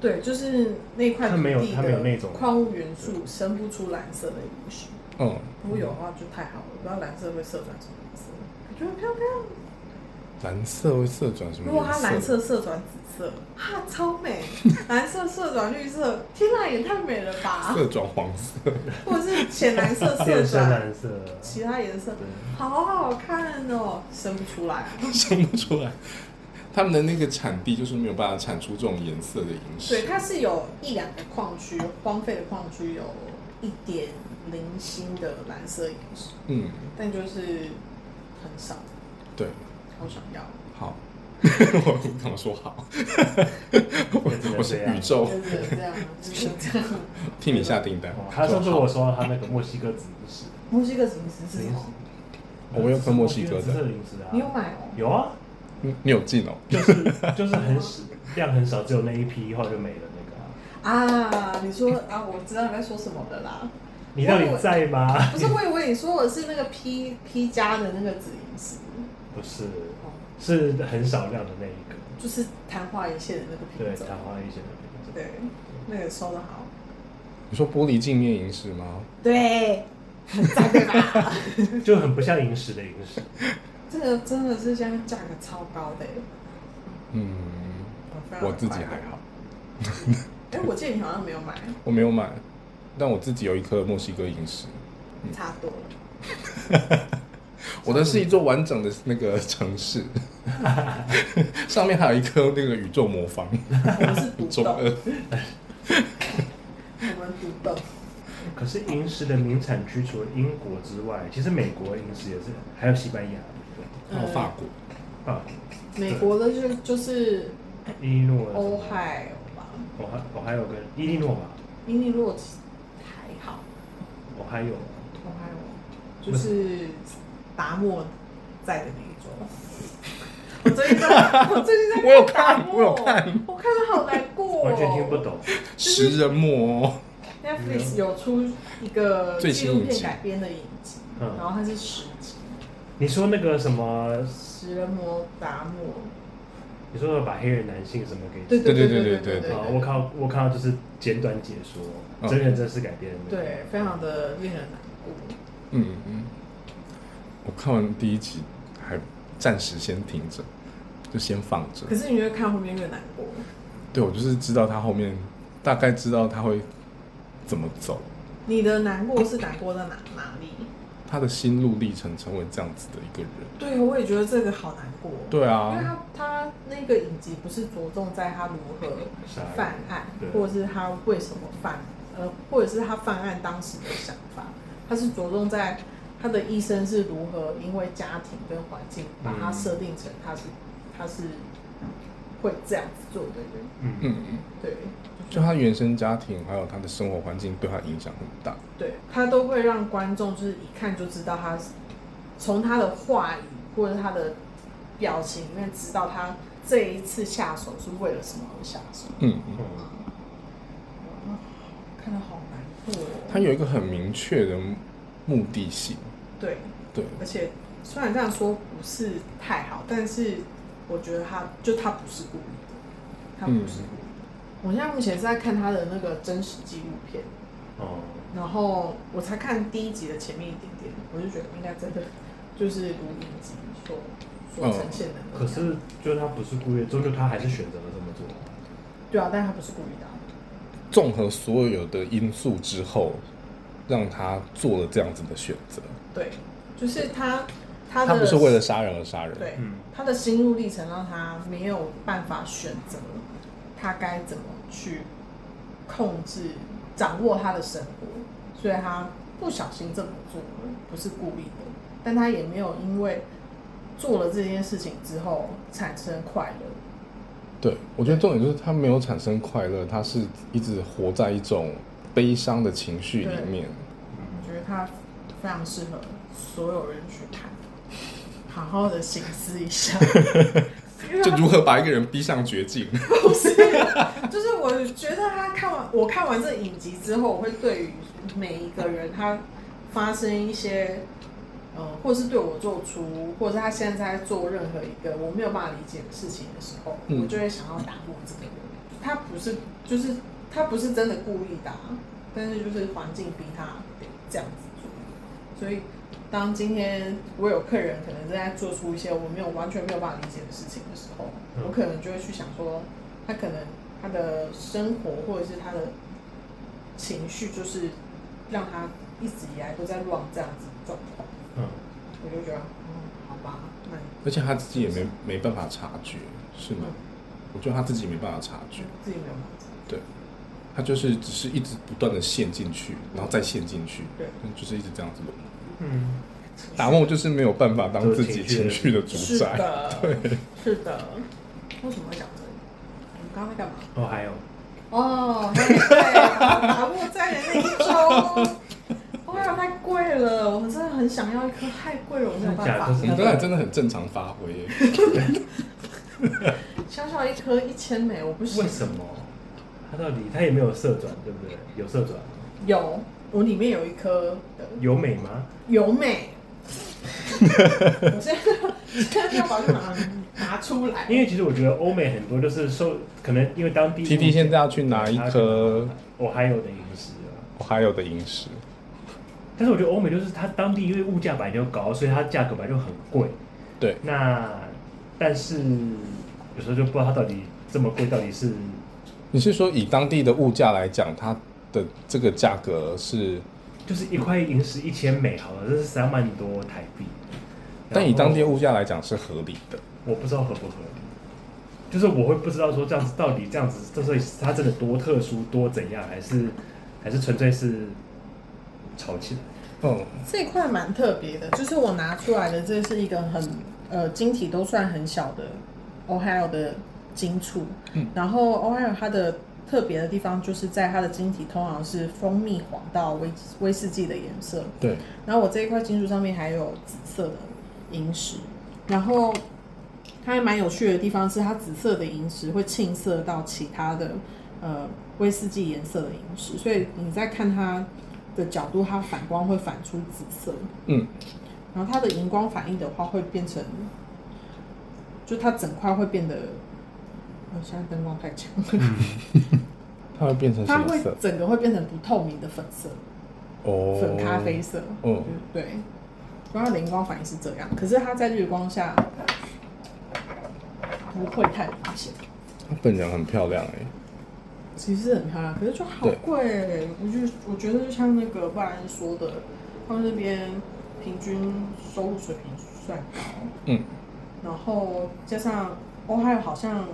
对，就是那块它没有它没有那的种矿物元素生不出蓝色的萤石。嗯，如果有的话就太好了，不知道蓝色会色转什么颜色，感觉很漂亮。蓝色会色转什么颜色？如果它蓝色色转紫色，哈，超美！蓝色色转绿色，天哪，也太美了吧！色转黄色，或者是浅蓝色色转蓝色。其他颜色，好好看哦，生不出来。生不出来。他们的那个产地就是没有办法产出这种颜色的萤石。对，它是有一两个矿区荒废的矿区有一点零星的蓝色银石，嗯，但就是很少，对，好想要。好。我怎么说好，我是宇宙就是这样，就是这样。替你下订单哦。他上次我说他那个墨西哥紫银石，墨西哥银石是什么？我们有分墨西哥的。你有买哦？有啊，你你有进哦？就是就是很少 量很少，只有那一批，后来就没了那个啊。啊，你说啊，我知道你在说什么的啦。你到底在吗？不是，我以为你说的是那个 P P 加的那个紫银石，不是，是很少量的那一个。就是昙花一现的那个对，品种。昙花一现的品种。对，那个收的好。你说玻璃镜面萤石吗？对，很赞对吧？就很不像萤石的萤石。这个真的是现在价格超高的耶，嗯，非常我自己还好，哎，我记得你好像没有买，我没有买，但我自己有一颗墨西哥萤石。差多。了。我的是一座完整的那个城市，上面还有一颗那个宇宙魔方，我们是独中栋，二。我们独栋。可是萤石的名产区除了英国之外，其实美国萤石也是，还有西班牙，还有法国，啊，美国的就就是伊利诺、欧亥吧，俄亥俄亥有跟伊利诺吧，伊利诺俄亥有，欧亥俄就是达莫在的那一种。我最近在，我最近在我有看我有看，我看的好难过、哦，完全听不。懂。食人魔哦，Netflix 有出一个最纪录片改编的影集，嗯然后它是十集，你说那个什么？食人魔达莫。说把黑人男性什么给对对对对对我靠我靠就是简短解说真人真事改编对非常的令人难过。嗯嗯我看完第一集还暂时先停着就先放着。可是你越看后面越难过。对我就是知道他后面大概知道他会怎么走。你的难过是难过在哪哪里？他的心路历程成为这样子的一个人。对，我也觉得这个好难过。对啊。因为啊，他他那个影集不是着重在他如何犯案，或者是他为什么犯，呃，或者是他犯案当时的想法，他是着重在他的一生是如何因为家庭跟环境把他嗯设定成他是他是会这样子做的人，嗯，嗯。嗯，对，就他原生家庭还有他的生活环境对他影响很大。对他都会让观众就是一看就知道他从他的话语或者他的表情里面知道他这一次下手是为了什么而下手。嗯嗯，哇看得好难过、哦。他有一个很明确的目的性。对，对，而且虽然这样说不是太好，但是我觉得他就他不是故意的，他不是故意的。我现在目前是在看他的那个真实纪录片，哦，然后我才看第一集的前面一点点，我就觉得应该真的就是如影集所所呈现的。可是就是他不是故意的，终究他还是选择了这么做。对啊，但他不是故意的啊、综合所有的因素之后，让他做了这样子的选择。对，就是他他的他不是为了杀人而杀人。对嗯他的心路历程让他没有办法选择他该怎么去控制、掌握他的生活，所以他不小心这么做了，不是故意的，但他也没有因为做了这件事情之后产生快乐。对，我觉得重点就是他没有产生快乐，他是一直活在一种悲伤的情绪里面。我觉得他非常适合所有人去看，好好的醒思一下。就如何把一个人逼上绝境？不是，就是我觉得他看完我看完这影集之后，我会对于每一个人他发生一些，呃，或者是对我做出，或者是他现在在做任何一个我没有办法理解的事情的时候，嗯我就会想要打破这个人。他不是，就是他不是真的故意的啊、但是就是环境逼他这样子做，所以。当今天我有客人可能正在做出一些我没有完全没有办法理解的事情的时候，嗯我可能就会去想说，他可能他的生活或者是他的情绪，就是让他一直以来都在乱这样子的状况，嗯，我就觉得，嗯，好吧，那而且他自己也没没办法察觉，是吗？嗯我觉得他自己没办法察觉，自己没有办法。对，他就是只是一直不断的陷进去，然后再陷进去，对，就是一直这样子轮。嗯，达梦就是没有办法当自己情绪的主宰，的，对，是的。为什么会讲这个？我们刚刚在干嘛？哦，还有，哦，对，打木在的那一周。太贵了！我真的很想要一颗，太贵了，我没有办法。你刚才真的很正常发挥耶，小小一颗一千美，我不行。为什么？他到底他也没有色转，对不对？有色转吗？有，我里面有一颗的有美吗？有美。我现在现在要把它拿拿出来，因为其实我觉得欧美很多就是受可能因为当地 T T 现在要去拿一颗我还有的饮食啊，我还有的饮食，但是我觉得欧美就是它当地因为物价本来就高，所以它价格本来就很贵。对，那但是有时候就不知道它到底这么贵，到底是你是说以当地的物价来讲，它的这个价格是，就是一块银石一千美好了，这是三万多台币。但以当地物价来讲是合理的。我不知道合不合理，就是我会不知道说这样子到底这样子，这所以它真的多特殊多怎样，还是还是纯粹是炒起来？嗯，这块蛮特别的，就是我拿出来的，这是一个很呃晶体都算很小的 Ohio 的金簇，嗯然后 Ohio 它的特别的地方就是在它的晶体通常是蜂蜜黄到威威士忌的颜色，对，然后我这一块金属上面还有紫色的萤石，然后它还蛮有趣的地方是，它紫色的萤石会沁色到其他的呃威士忌颜色的萤石，所以你在看它的角度，它反光会反出紫色，嗯，然后它的荧光反应的话会变成，就它整块会变得，呃，现在灯光太强。了，它会变成什它会色？整个会变成不透明的粉色。哦，粉咖啡色，嗯，对，然后它的荧光反应是这样，可是它在日光下不会太明显，它本人很漂亮哎，其实很漂亮，可是就好贵，我就我觉得就像那个布莱恩说的，他们那边平均收入水平算高，嗯，然后加上哦，还有好像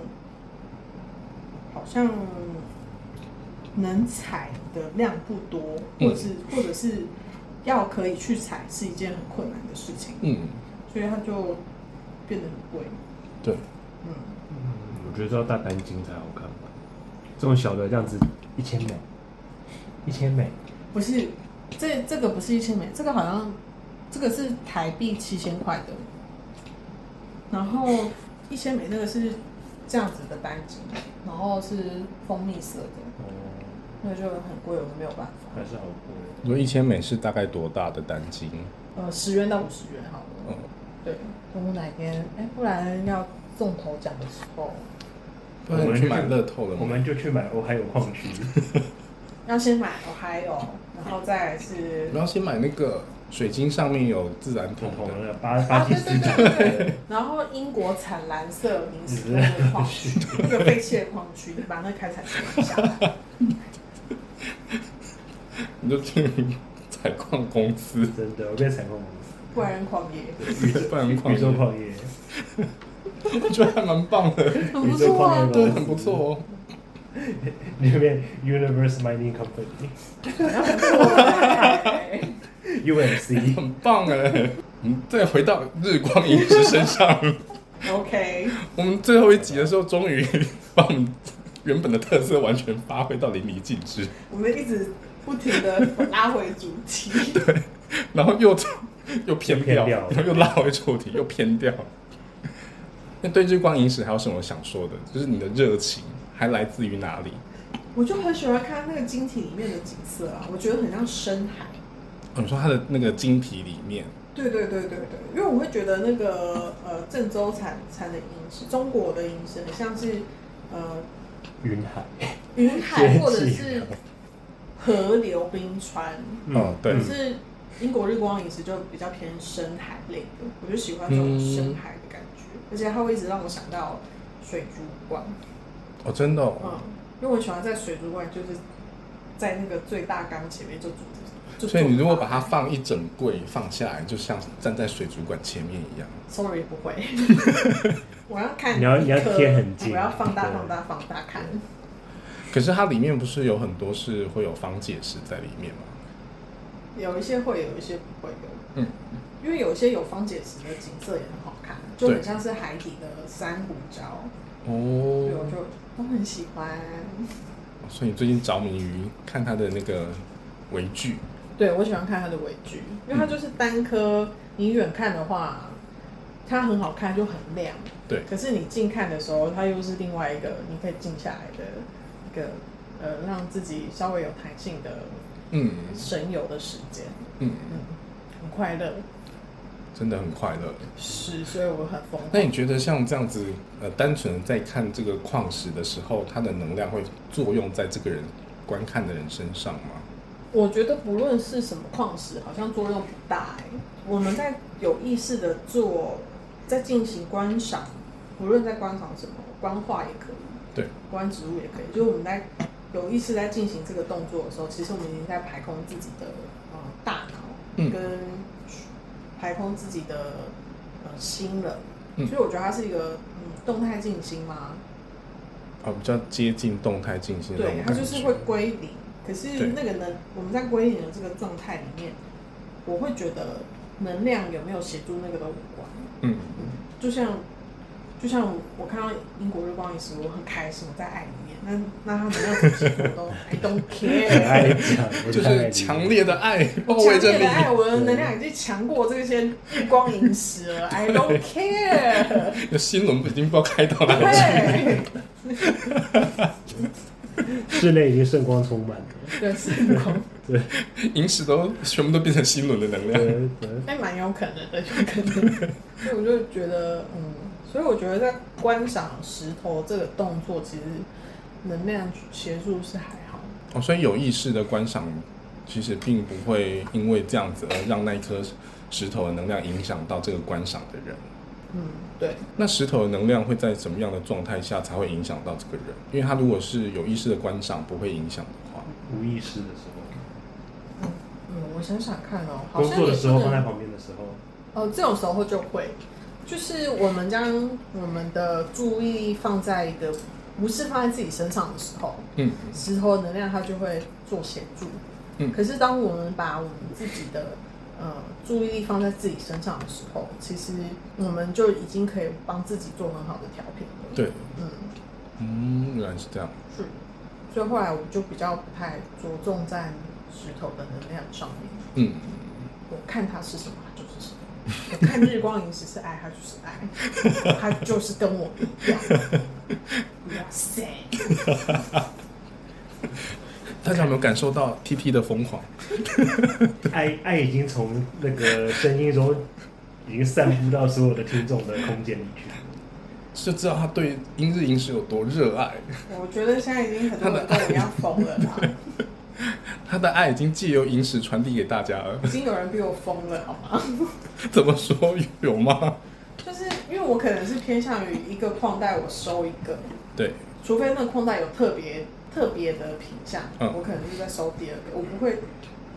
好像能采的量不多，嗯。或者是、或者是要可以去采是一件很困难的事情，嗯，所以它就变得很贵。对，嗯，嗯，我觉得要大单金才好看吧。这种小的这样子一千美，一千美，不是，这这个不是一千美，这个好像这个是台币七千块的，然后一千美那个是这样子的单晶，然后是蜂蜜色的，哦，那个就很贵，我们没有办法。还是好贵。你说一千美是大概多大的单斤？呃，十元到五十元好了。嗯，对，我们哪天哎，不然要中头奖的时候，不然你去买乐透了吗？我们就去买欧还有矿区，要先买 Ohio，然后再来是然后先买那个水晶上面有自然统铜的，统的八啊，八七对对四奖，对对对，然后英国产蓝色零食那个矿区，那个废弃的矿区，你把那个开采出来下来。你就进采矿公司，真的，我变采矿公司，不然矿业。不然矿宇宙，矿业，我觉得还蛮棒的，很不错啊。对，很不错哦。里面 Universe Mining Company 好像不错哎 UMC，很棒哎！我们再回到日光饮食身上，OK，我们最后一集的时候，终于把我们原本的特色完全发挥到淋漓尽致，我们一直不停的拉回主题。对然后又又偏掉，偏掉然后又拉回主题，又偏掉。那对日光饮食还有什么想说的？就是你的热情还来自于哪里？我就很喜欢看那个晶体里面的景色啊，我觉得很像深海。哦你说它的那个晶体里面，对对对对对，因为我会觉得那个呃郑州产产的饮食，中国的饮食很像是呃云海，云海 或者是河流冰川，嗯对。可是英国日光饮食就比较偏深海类的，我就喜欢这种深海的感觉，而且它会一直让我想到水族馆，哦，真的、哦，嗯，因为我喜欢在水族馆就是在那个最大缸前面就煮，就所以你如果把它放一整柜放下来，就像站在水族馆前面一样。Sorry，不会。我要看你要你要贴很近我要放大、放大、放大看。可是它里面不是有很多是会有方解石在里面吗？有一些会有，一些不会有。嗯，因为有一些有方解石的景色也很好看，就很像是海底的珊瑚礁，对，哦我，就都很喜欢。所以你最近着迷于看他的那个微剧，对我喜欢看他的微剧，因为他就是单颗，你远看的话，它很好看，就很亮。对。可是你近看的时候，它又是另外一个你可以静下来的一个呃，让自己稍微有弹性的嗯。神游的时间，嗯，嗯，很快乐，真的很快乐。是，所以我很疯狂。那你觉得像这样子，呃，单纯在看这个矿石的时候，它的能量会作用在这个人观看的人身上吗？我觉得不论是什么矿石，好像作用不大哎、我们在有意识的做，在进行观赏，不论在观赏什么，观画也可以，对，观植物也可以。就是我们在有意识在进行这个动作的时候，其实我们已经在排空自己的呃大脑，嗯跟排空自己的呃心了。嗯所以我觉得它是一个嗯动态静心吗，啊，比较接近动态静心对。它就是会归零。可是那个能，我们在归零的这个状态里面，我会觉得能量有没有协助那个都无关。嗯，就像就像我看到英国日光饮食，我很开心，我在爱里面。那那它能量怎么协助我都 I don't 很 care。讲，我就是太爱你强烈的爱包强围着烈的爱，你，我的能量已经强过这些日光饮食了，I don't care。你的心轮已经不知道开到哪里去。对，室内已经圣光充满了，对，是日光，萤石都全部都变成心轮的能量。对对，还蛮有可能的，有可能。所以我就觉得，嗯，所以我觉得在观赏石头这个动作，其实能量协助是还好。哦，所以有意识的观赏，其实并不会因为这样子而让那一颗石头的能量影响到这个观赏的人。嗯，对，那石头的能量会在什么样的状态下才会影响到这个人？因为他如果是有意识的观赏，不会影响的话，无意识的时候，嗯，我想想看哦，好工作的时候放在能旁边的时候，哦，这种时候就会，就是我们将我们的注意力放在一个不是放在自己身上的时候，嗯，石头的能量它就会做协助。嗯可是当我们把我们自己的呃注意力放在自己身上的时候，其实我们就已经可以帮自己做很好的调频了。，对，嗯，嗯，原来是这样。是。所以后来我就比较不太着重在石头的能量上面。嗯，我看它是什么。我看日光饮食是爱，他就是爱，他就是跟我一样。哇塞！大家有没有感受到 T T 的疯狂？爱爱已经从那个声音中已经散布到所有的听众的空间里去了。就知道他对英日饮食有多热爱，我觉得现在已经很多人跟我一样疯了啦，他的爱已经借由饮食传递给大家了。已经有人比我疯了，好吗？怎么说有吗？就是因为我可能是偏向于一个矿带我收一个，对，除非那个矿带有特别特别的品相，嗯我可能就在收第二个，我不会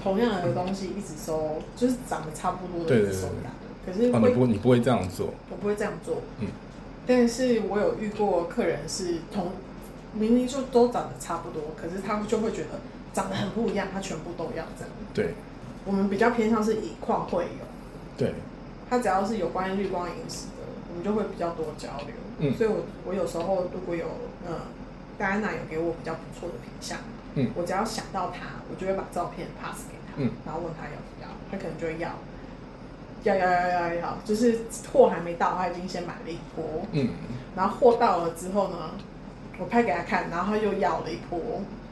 同样的东西一直收，就是长得差不多的对对对一直收一大堆。可是哦，会你不会你不会这样做，我不会这样做，嗯，但是我有遇过客人是同明明就都长得差不多，可是他就会觉得长得很不一样，他全部都要这样。对。我们比较偏向是以矿会友，对，他只要是有关于绿光饮食的，我们就会比较多交流。嗯。所以我我有时候如果有嗯，戴安娜有给我比较不错的品相，嗯。我只要想到他，我就会把照片 pass 给他，嗯。然后问他要不要，他可能就会要。要要要要要，就是货还没到，他已经先买了一波，嗯。然后货到了之后呢，我拍给他看，然后他又要了一波，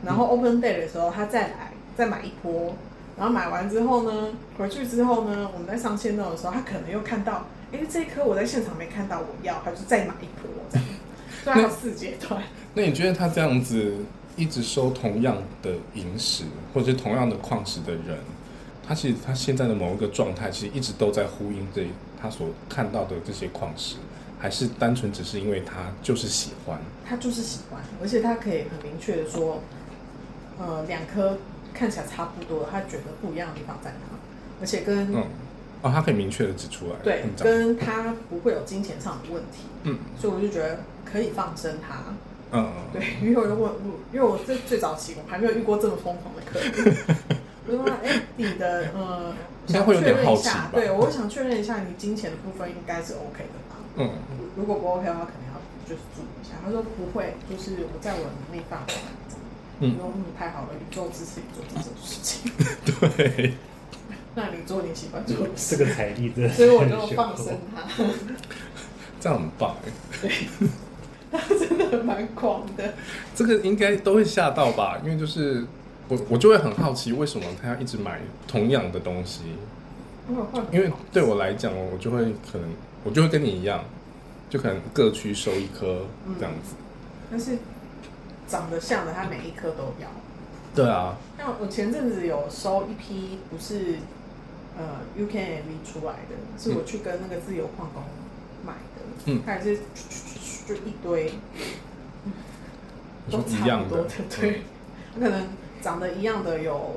然后 open day 的时候他再来再买一波，然后买完之后呢，回去之后呢，我们在上线动的时候，他可能又看到，哎，这一颗我在现场没看到，我要，他就再买一波这样，所以还有四阶段。那你觉得他这样子一直收同样的萤石或者是同样的矿石的人，他其实他现在的某一个状态，其实一直都在呼应这他所看到的这些矿石，还是单纯只是因为他就是喜欢？他就是喜欢，而且他可以很明确的说，呃，两颗看起来差不多，他觉得不一样的地方在哪，而且跟、嗯，哦，他可以明确的指出来，对跟他不会有金钱上的问题，嗯。所以我就觉得可以放生他。嗯。嗯，对，因为我我因为我最最早期我还没有遇过这么疯狂的客人，我就说，哎、你的呃，应该会有点好奇吧？下对，我想确认一下你金钱的部分应该是 OK 的吧？嗯，如果不 OK 的话，可能要就是注意一下。他说不会，就是我在我的能力范围内。嗯我说嗯，太好了，宇宙支持你做这种事情，对，那你做你喜欢做的事，这个财力真的所以我就放生他。这样很棒哎，对，他真的蛮狂的。这个应该都会吓到吧？因为就是我我就会很好奇，为什么他要一直买同样的东西？因为对我来讲，我就会可能我就会跟你一样，就可能各区收一颗嗯。这样子。但是长得像的，他每一颗都要。对啊，那我前阵子有收一批，不是呃 UKMV 出来的，是我去跟那个自由矿工买的，嗯。它也是就一堆，都差一样多的，，对，可能长得一样的有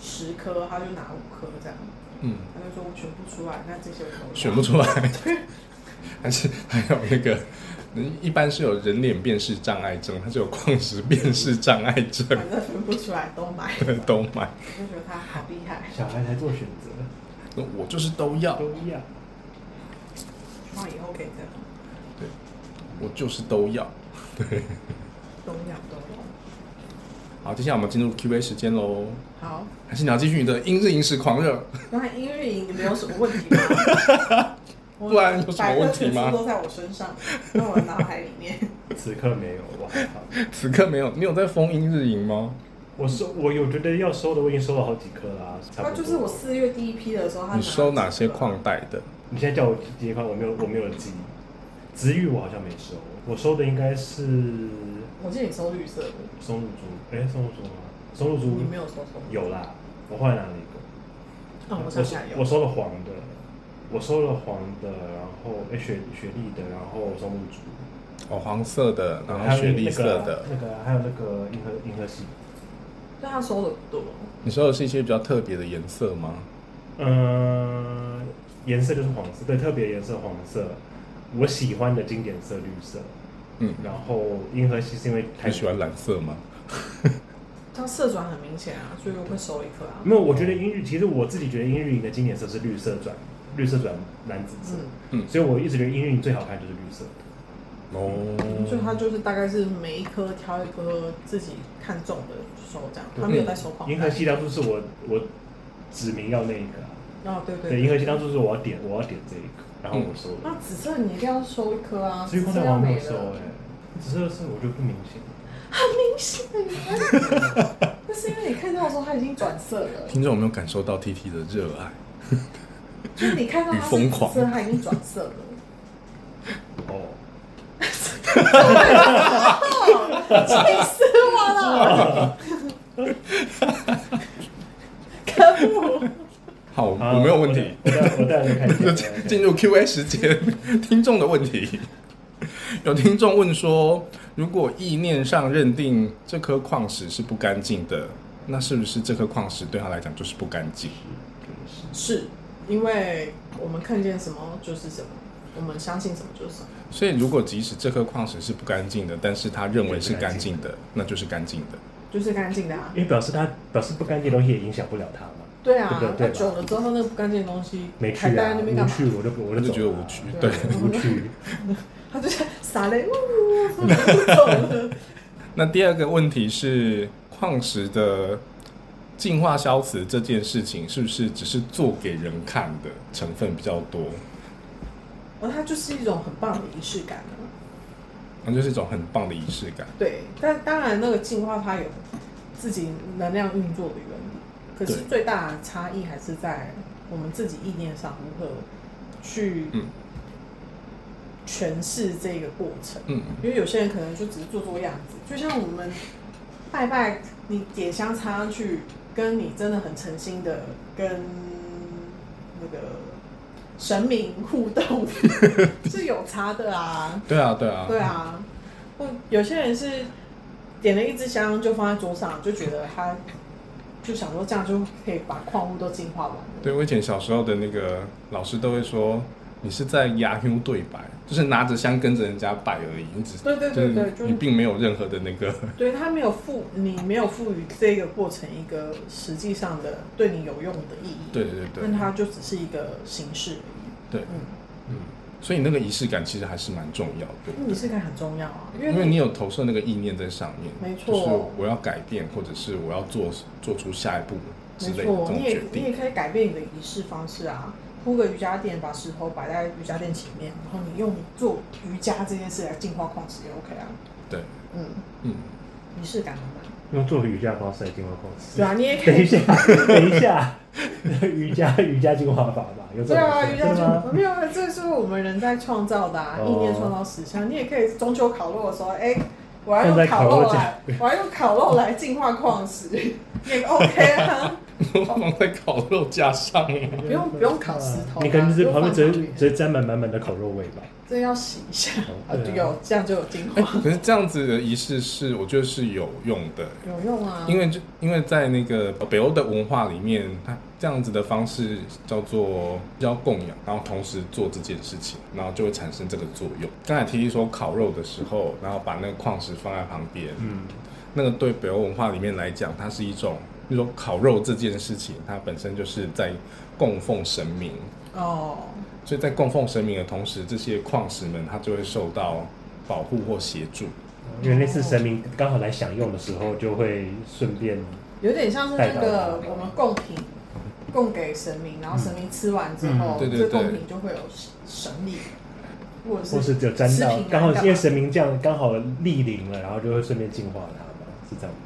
十颗，他就拿五颗这样，嗯，他就说我选不出来，那这些我都要选不出来。还是还有那个，一般是有人脸辨识障碍症，它是有矿石辨识障碍症，反正分不出来都买，都买。我就觉得他好厉害，小孩才做选择，那我就是都要，都一样。希望以后可以这样，对我就是都要。对都要都要。好，接下来我们进入 Q&A 时间喽。好，还是你要继续你的英日饮食狂热？那音日营没有什么问题吗？不然有什么问题吗都在我身上，在我的脑海里面。此刻没有，我还好。此刻没有，你有在封英日营吗？我收，我有觉得要收的，我已经收了好几颗啦、差不多。那就是我四月第一批的时候，他你收哪些矿？带的？你现在叫我接矿，我没有，我没有记。紫玉我好像没收，我收的应该是我记得你收绿色的，松露珠，哎、松露珠吗？松露珠你没有收收。有啦，我后来拿了一个。哦，我想起来有。我收了黄的，我收了黄的，然后哎、雪雪莉的，然后松露珠，哦，黄色的，然后雪莉色那个的。那个还有那个银河银河系，但他收的不多。你收的是一些比较特别的颜色吗？嗯，颜色就是黄色，对，特别颜色黄色，我喜欢的经典色绿色，嗯，然后银河系是因为太你喜欢蓝色吗？它色转很明显啊，所以我会收一颗啊。没有，我觉得英日其实我自己觉得英日影的经典色是绿色转绿色转蓝紫色，嗯，嗯，所以我一直觉得英日影最好看就是绿色的。哦，所以它就是大概是每一颗挑一颗自己看中的收这样，他没有在收矿。银河系当初是我我指明要那一个啊、哦，对对对，银河系当初是我要点我要点这一个，然后我收了。那紫色你一定要收一颗啊，紫色要空调王没有收哎、紫色是我觉得不明显。很明显啊。那是因为你看到的时候他已经转色了，听众有没有感受到 T T 的热爱？就是你看到它是你疯狂紫色，它已经转色了。哦，气死我了！可恶！好，我没有问题。我带。进入 Q A 时间，听众的问题。有听众问说，如果意念上认定这颗矿石是不干净的，那是不是这颗矿石对他来讲就是不干净？是因为我们看见什么就是什么，我们相信什么就是什么。所以，如果即使这颗矿石是不干净的，但是他认为是干净的，那就是干净的。就是干净的啊。因为表示他表示不干净的东西也影响不了他嘛。对啊，对不对久了之后，那个不干净的东西没趣还待在啊，那边干嘛？无趣，我就我就就觉得无趣对对，无趣。他就是撒泪，呜，走了。那第二个问题是，矿石的净化消磁这件事情，是不是只是做给人看的成分比较多？然后它就是一种很棒的仪式感啊。那就是一种很棒的仪式感。对，但当然那个净化它有自己能量运作的原理，可是最大的差异还是在我们自己意念上如何去嗯诠释这个过程。嗯，因为有些人可能就只是做做样子，就像我们拜拜，你点香插上去，跟你真的很诚心的跟那个神明互动 是有差的啊。对啊，对啊，对啊，或有些人是点了一支香就放在桌上，就觉得他就想说这样就可以把矿物都净化完了。对我以前小时候的那个老师都会说，你是在压 U 对白，就是拿着香跟着人家拜而已，你只对对对对，就就是你并没有任何的那个，对他没有赋你没有赋予这个过程一个实际上的对你有用的意义，对对对对。那它就只是一个形式而已。对，嗯，嗯，所以那个仪式感其实还是蛮重要的，仪式感很重要啊，因为因为你有投射那个意念在上面，没错。就是我要改变，或者是我要做做出下一步之类的这没错，种你也决定。你也可以改变你的仪式方式啊，铺个瑜伽垫，把石头摆在瑜伽垫前面，然后你用做瑜伽这件事来净化矿石也 OK 啊。对，嗯，嗯，仪式感很满。用做瑜伽方式来净化矿石。对啊，你也可以。等一下，等一下，瑜伽瑜伽净化法吧？有对啊，瑜伽真的吗？就没有，这是我们人在创造的、啊，哦意念创造实相。你也可以中秋烤肉的时候，哎、我要用烤烤肉来，我要用烤肉来净化矿石，也 OK 啊，放在烤肉架上，不用不用烤石头啊你可能就是旁边直接直接沾满满满的烤肉味吧？这要洗一下，啊，有这样就有净哎化，可是这样子的仪式是我觉得是有用的，有用啊。因为就因为在那个北欧的文化里面，它这样子的方式叫做叫供养，然后同时做这件事情，然后就会产生这个作用。刚才提议说烤肉的时候，然后把那个矿石放在旁边，嗯，那个对北欧文化里面来讲，它是一种，就说烤肉这件事情，它本身就是在供奉神明，哦，所以在供奉神明的同时，这些矿石们它就会受到保护或协助。因为那次神明刚好来享用的时候，就会顺便有点像是那个我们贡品供给神明，然后神明吃完之后，嗯对对这贡对品就会有神力，或者是或是有沾到刚好因为神明这样刚好莅临了，然后就会顺便净化它嘛，是这样吗？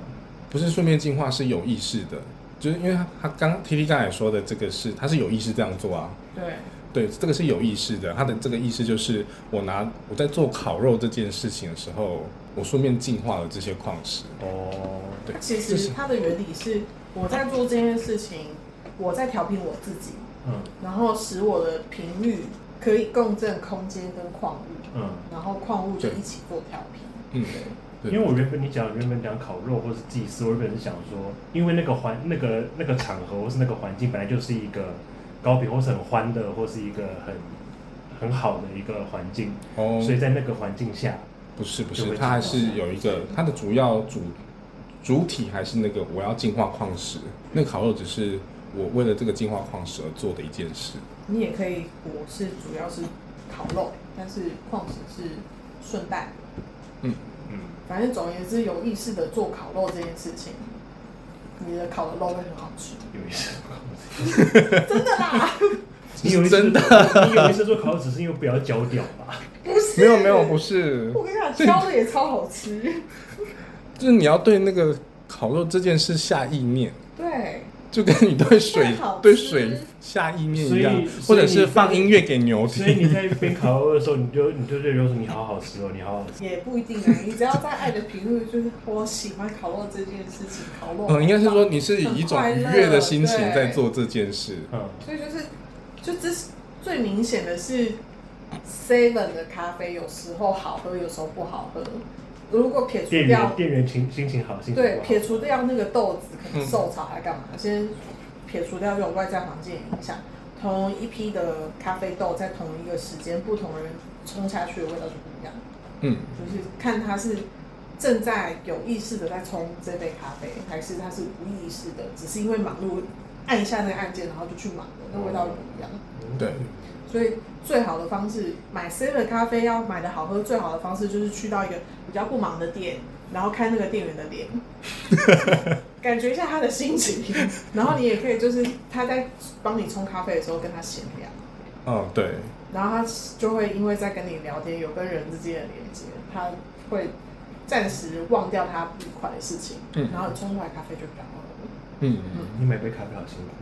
不是顺便净化，是有意识的，就是因为他他刚 T T 刚才说的这个是，他是有意识这样做啊。对，对，这个是有意识的，他的这个意识就是我拿我在做烤肉这件事情的时候，我顺便净化了这些矿石。哦，对，其实它的原理是我在做这件事情，我在调频我自己，嗯然后使我的频率可以共振空间跟矿物，嗯，然后矿物就一起做调频。嗯，对因为我原本你讲原本讲烤肉或是祭祀，我原本是想说，因为那个环那个那个场合或是那个环境本来就是一个高频或是很欢乐或是一个很很好的一个环境，哦，所以在那个环境下，不是不是，它还是有一个它的主要主主体还是那个我要净化矿石，那个烤肉只是我为了这个净化矿石而做的一件事。你也可以，我是主要是烤肉，但是矿石是顺带。嗯。嗯，反正总而言之，有意识的做烤肉这件事情，你的烤的肉会很好吃。有一次，真的啦，你有一次真的，你有一次做烤肉只是因为不要焦掉吧？不是，没有没有，不是，我跟你讲，焦的也超好吃。就是你要对那个烤肉这件事下意念，对，就跟你对水对水下意面一样，或者是放音乐给牛听所以你听。在边烤肉的时候，你就你就对牛说你好好吃哦，你好好吃。也不一定啊。你只要在爱的频率，就是我喜欢烤肉这件事情，烤肉。嗯，应该是说你是以一种愉悦的心情在做这件事。嗯，所以就是，就这是最明显的是，Seven 的咖啡有时候好喝，有时候不好喝。如果撇除店掉店员情心情好，心情对，不好撇除掉那个豆子可能嗯受潮还干嘛？先撇除掉这种外在环境影响，同一批的咖啡豆在同一个时间，不同的人冲下去的味道就不一样。嗯，就是看他是正在有意识的在冲这杯咖啡，还是他是无意识的，只是因为忙碌按一下那个按键，然后就去忙了，那味道就不一样。对，所以最好的方式买 C 的咖啡要买的好喝，最好的方式就是去到一个比较不忙的店，然后看那个店员的脸，感觉一下他的心情，然后你也可以就是他在帮你冲咖啡的时候跟他闲聊，嗯，对，然后他就会因为在跟你聊天，有跟人之间的连接，他会暂时忘掉他不愉快的事情，嗯。然后你冲出来咖啡就比较好喝。嗯，你买杯咖啡好辛苦。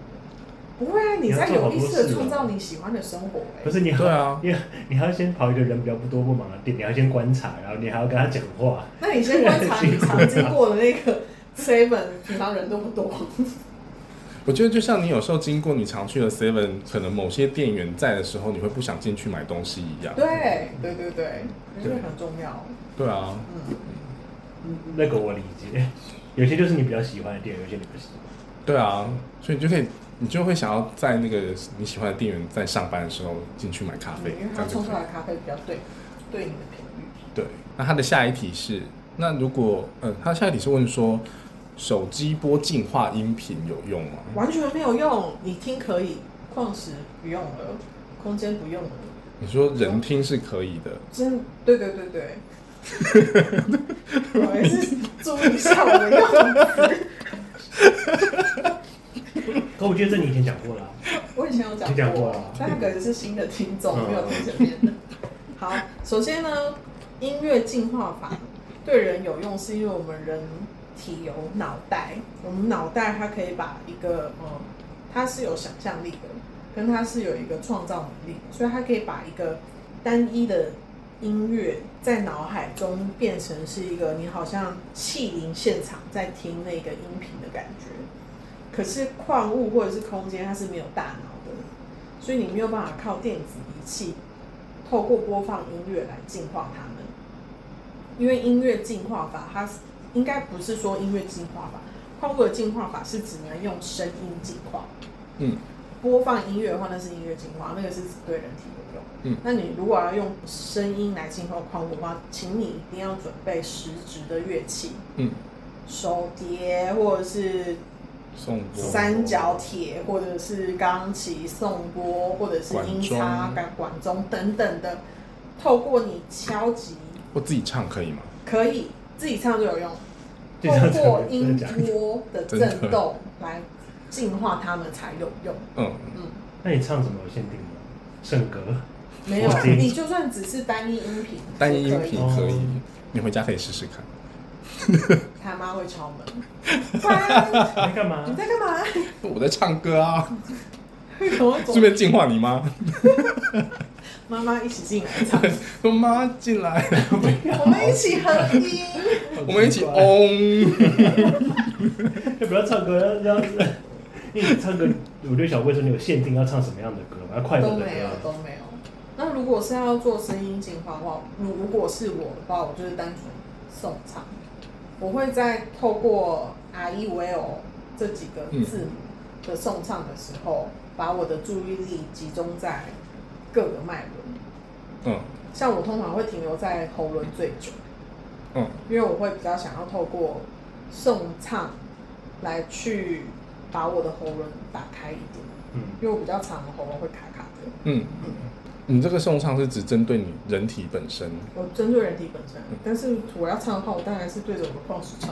不会啊，你在有意识的创造你喜欢的生活、欸，可是你，对啊你你还要先跑一个人比较不多不忙的店，你要先观察，然后你还要跟他讲话。那你先观察你常经过的那个 seven，平常人多不多？我觉得就像你有时候经过你常去的 Seven，可能某些店员在的时候，你会不想进去买东西一样。对对对对，我觉得很重要。对啊，嗯，那个我理解，有些就是你比较喜欢的店，有些你不喜欢。对啊，所以你就可以，你就会想要在那个你喜欢的店员在上班的时候进去买咖啡，因为他冲出来的咖啡比较对对你的频率。对，那他的下一题是，那如果嗯，他下一题是问说，手机播净化音频有用吗？完全没有用，你听可以，矿石不用了，空间不用了，你说人听是可以的，真对对对对。我还是注意一下我的用词。可我觉得这你以前讲过了啊、我以前有讲你讲过过了，但他可能是新的听众，嗯没有听前面的。好，首先呢，音乐进化法对人有用，是因为我们人体有脑袋，我们脑袋它可以把一个嗯，它是有想象力的，跟它是有一个创造能力，所以它可以把一个单一的音乐在脑海中变成是一个你好像气灵现场在听那个音频的感觉。可是矿物或者是空间，它是没有大脑的，所以你没有办法靠电子仪器透过播放音乐来净化它们。因为音乐净化法，它应该不是说音乐净化法，矿物的净化法是只能用声音净化。嗯，播放音乐的话，那是音乐净化，那个是只对人体有用。嗯那你如果要用声音来净化矿物的话，请你一定要准备实质的乐器，嗯，手碟或者是送播三角铁，或者是钢琴、送波，或者是音叉、管管钟等等的，透过你敲击，我自己唱可以吗？可以自己唱就有用，透过音波的震动来净化它们才有用。嗯，嗯，那你唱什么有限定吗？圣歌？没有你就算只是单一音频，单一音频也可以可以哦，你回家可以试试看。他妈会敲门，不然在干嘛你？在干嘛？我在唱歌啊，为什么会走顺便净化你妈。妈妈一起进来唱，说妈进来，我们一起合音。我们一起嗡。要不要唱歌？要要，因为你唱歌，我就想问说，你有限定要唱什么样的歌吗？要快乐的都没有？都没有。那如果是要做声音净化的话，如如果是我的话，我就是单纯送唱。我会在透过 R E V O 这几个字母的颂唱的时候，把我的注意力集中在各个脉轮。嗯。像我通常会停留在喉轮最久，嗯。因为我会比较想要透过颂唱来去把我的喉轮打开一点，嗯，因为我比较长的喉咙会卡卡的。嗯，你这个颂唱是只针对你人体本身。我针对人体本身，但是我要唱的话，我当然是对着我的矿石唱，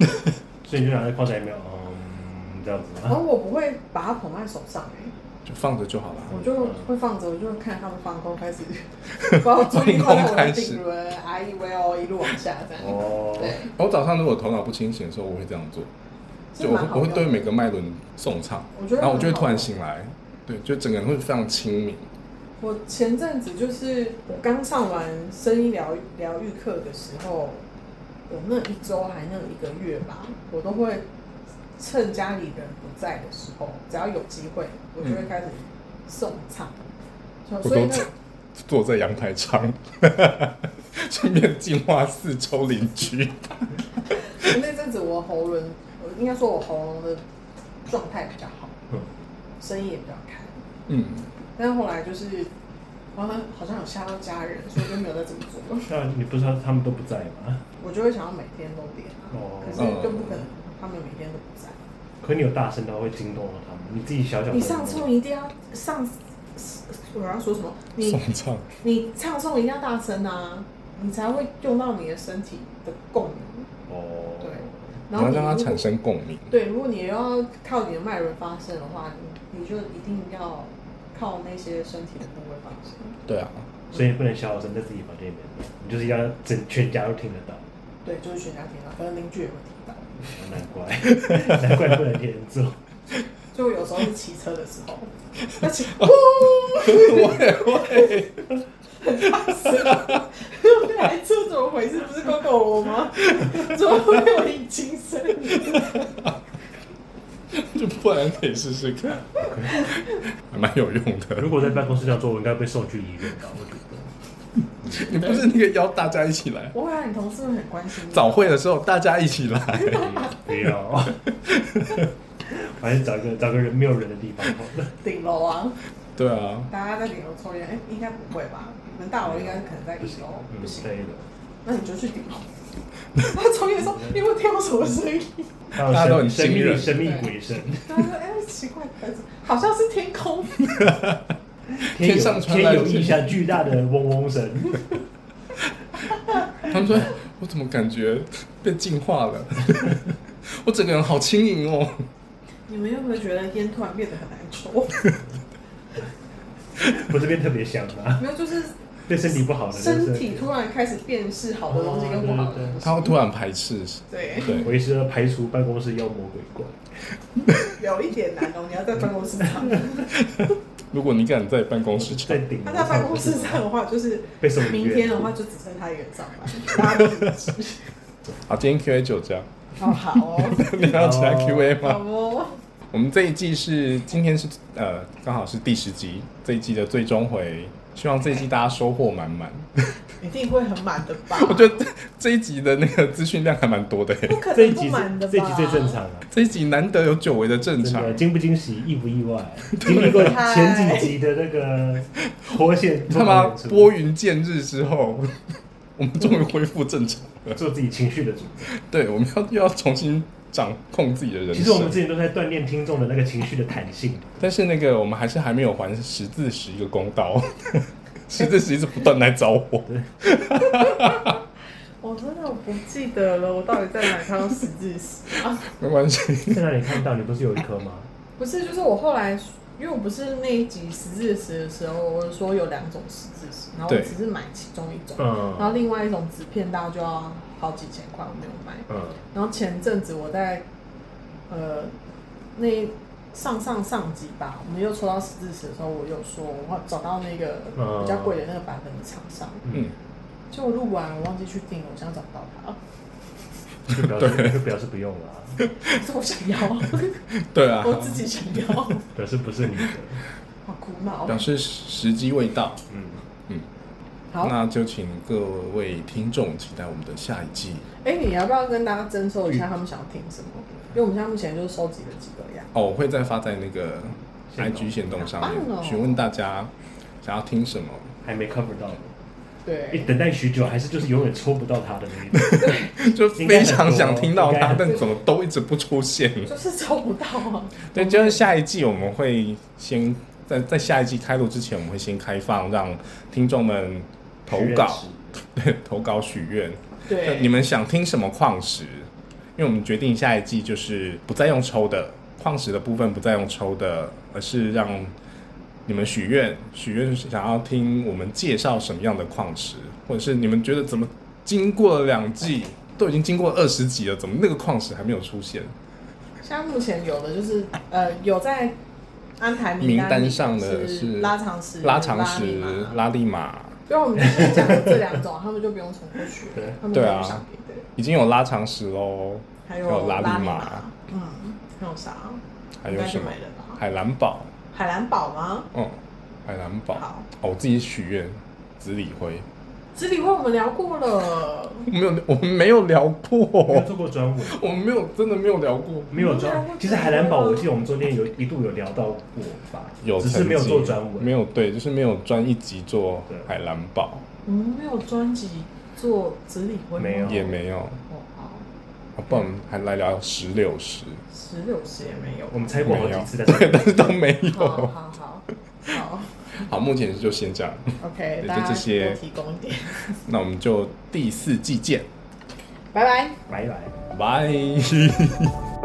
所以你就拿在放在里面，嗯，这样子？然后我不会把它捧在手上、欸，就放着就好了。我就会放着，我就会看他们放空，开始 把我注意力放在我的顶轮，I E V O 一路往下这样。哦，对，我早上如果头脑不清醒的时候，我会这样做，就我会我会对每个脉轮颂唱，然后我就会突然醒来，对，就整个人会非常清明。我前阵子就是我刚上完声音疗愈疗愈课的时候，我那一周还那一个月吧，我都会趁家里人不在的时候，只要有机会，我就会开始送唱。所以呢坐在阳台唱，顺便净化四周邻居。那阵子我喉咙，呃应该说我喉咙的状态比较好，嗯声音也比较开。嗯，但是后来就是，好像好像有吓到家人，所以就没有再这么做了。那你不是说他们都不在吗？我就会想要每天都练啊，哦可是更不可能，他们每天都不在。可你有大声到会惊动到他们，你自己小小你上冲一定要上，我要说什么？你你唱诵一定要大声啊，你才会用到你的身体的共鸣。哦，对，然后让它产生共鸣。对，如果你要靠你的脉轮发声的话，你你就一定要靠那些身体的部位发声。对啊，所以你不能小声在自己房间里面，你就是要整全家都听得到。对，就是全家听到，反正邻居也会听到。难怪，难怪不能天天做。就有时候是骑车的时候，而且我也会，那台车怎么回事？不是 GoGo 罗吗？怎么会有引擎声？就不然可以试试看，还蛮有用的。如果在办公室这样做，我应该被送去医院的。我觉得，你不是那个邀大家一起来？我会让你同事会很关心你。早会的时候大家一起来，不要，还是找一个找个人没有人的地方好了。顶楼啊，对啊，大家在顶楼抽烟，哎、应该不会吧？你们大楼应该可能在一楼，嗯不行，对的。那你就去顶楼。他抽烟的时候，你有没有听到什么声音？还有大家都很神神秘的神秘鬼声，他说：“哎、奇怪，好像是天空。天天上有传来有一下，巨大的嗡嗡声。他们说，我怎么感觉被净化了？我整个人好轻盈哦。你们有没有觉得烟突然变得很难抽？不是变特别香吗？没有，就是对身体不好的，身体突然开始辨识好的东西跟不好的东西。他会突然排斥，对，对，为是要排除办公室妖魔鬼怪。有一点难哦。你要在办公室唱，如果你敢在办公室唱，他在办公室唱的话，就是被送明天的话就只剩他一个人上班，大家都离职。好，今天 Q A 就这样，哦，好哦，你还要其他 Q A 好吗？我们这一季是今天是呃刚好是第十集，这一季的最终回，希望这一季大家收获满满。一定会很满的吧？我觉得这这一集的那个资讯量还蛮多的耶，不可能不这一集满的吧？这一集最正常啊。这一集难得有久违的正常。惊不惊喜，意不意外？经历过前几集的那个火线，他妈拨云见日之后，我们终于恢复正常了。做自己情绪的主宰。对，我们要又要重新掌控自己的人其实我们之生。前都在锻炼听众的那个情绪的弹性。但是那个我们还是还没有还十字石一个公道，十字石一直不断来找我。我真的不记得了，我到底在哪看到十字石啊？没关系，在哪里看到？你不是有一颗吗？不是，就是我后来，因为我不是那一集十字石的时候，我说有两种十字石，然后我对只是买其中一种，嗯然后另外一种纸片大就要好几千块，我没有买。嗯然后前阵子我在呃那上上上集吧，我们又抽到十字石的时候，我有说我找到那个嗯比较贵的那个版本的厂商，嗯，结果录完我忘记去订，我现在找不到它，就表示就表示不用了啊，是 我想要，对啊，我自己想要，表示不是你的。好苦恼表。示时机未到。嗯，嗯，好，那就请各位听众期待我们的下一季。哎、你要不要跟大家征收一下他们想要听什么？因为我们现在目前就是收集了几个呀。哦，我会再发在那个 IG 线动上面，询问大家想要听什么。还没 cover 到。对，一等待许久，还是就是永远抽不到他的那一种。就非常想听到它，应该很多但怎么都一直不出现。就是抽不到啊。对，就是下一季我们会先在在下一季开录之前，我们会先开放让听众们投稿，对，投稿许愿。对，你们想听什么矿石？因为我们决定下一季就是不再用抽的矿石的部分，不再用抽的，而是让你们许愿，许愿是想要听我们介绍什么样的矿石，或者是你们觉得怎么经过了两季，都已经经过二十集了，怎么那个矿石还没有出现？现在目前有的就是呃有在安排名单上的是是拉长石、拉长石拉力马因为我们之前讲的这两种，他们就不用重复学对，他们对啊。已经有拉长石喽，还有拉力拉马马，嗯，还有啥？还有什么？海蓝宝，海蓝宝吗？嗯，海蓝宝。好，哦，我自己许愿紫李灰，子理会我们聊过了，没有，我们没有聊没有过，做过专文，我们没有，真的没有聊过。没有专。其实海蓝堡，我记得我们中间有一度有聊到过吧，有只是没有曾经做专文，没有对，就是没有专一集做对。海蓝堡，我们没有专辑做子理会吗没有。也没有。哦，好，啊不然还来聊石榴石，石榴石也没有。我们猜过好几次，但 是但是都没好有。好好好 好，目前就先这样，，OK，对就这些提供一点，那我们就第四季见，拜拜。拜拜。拜。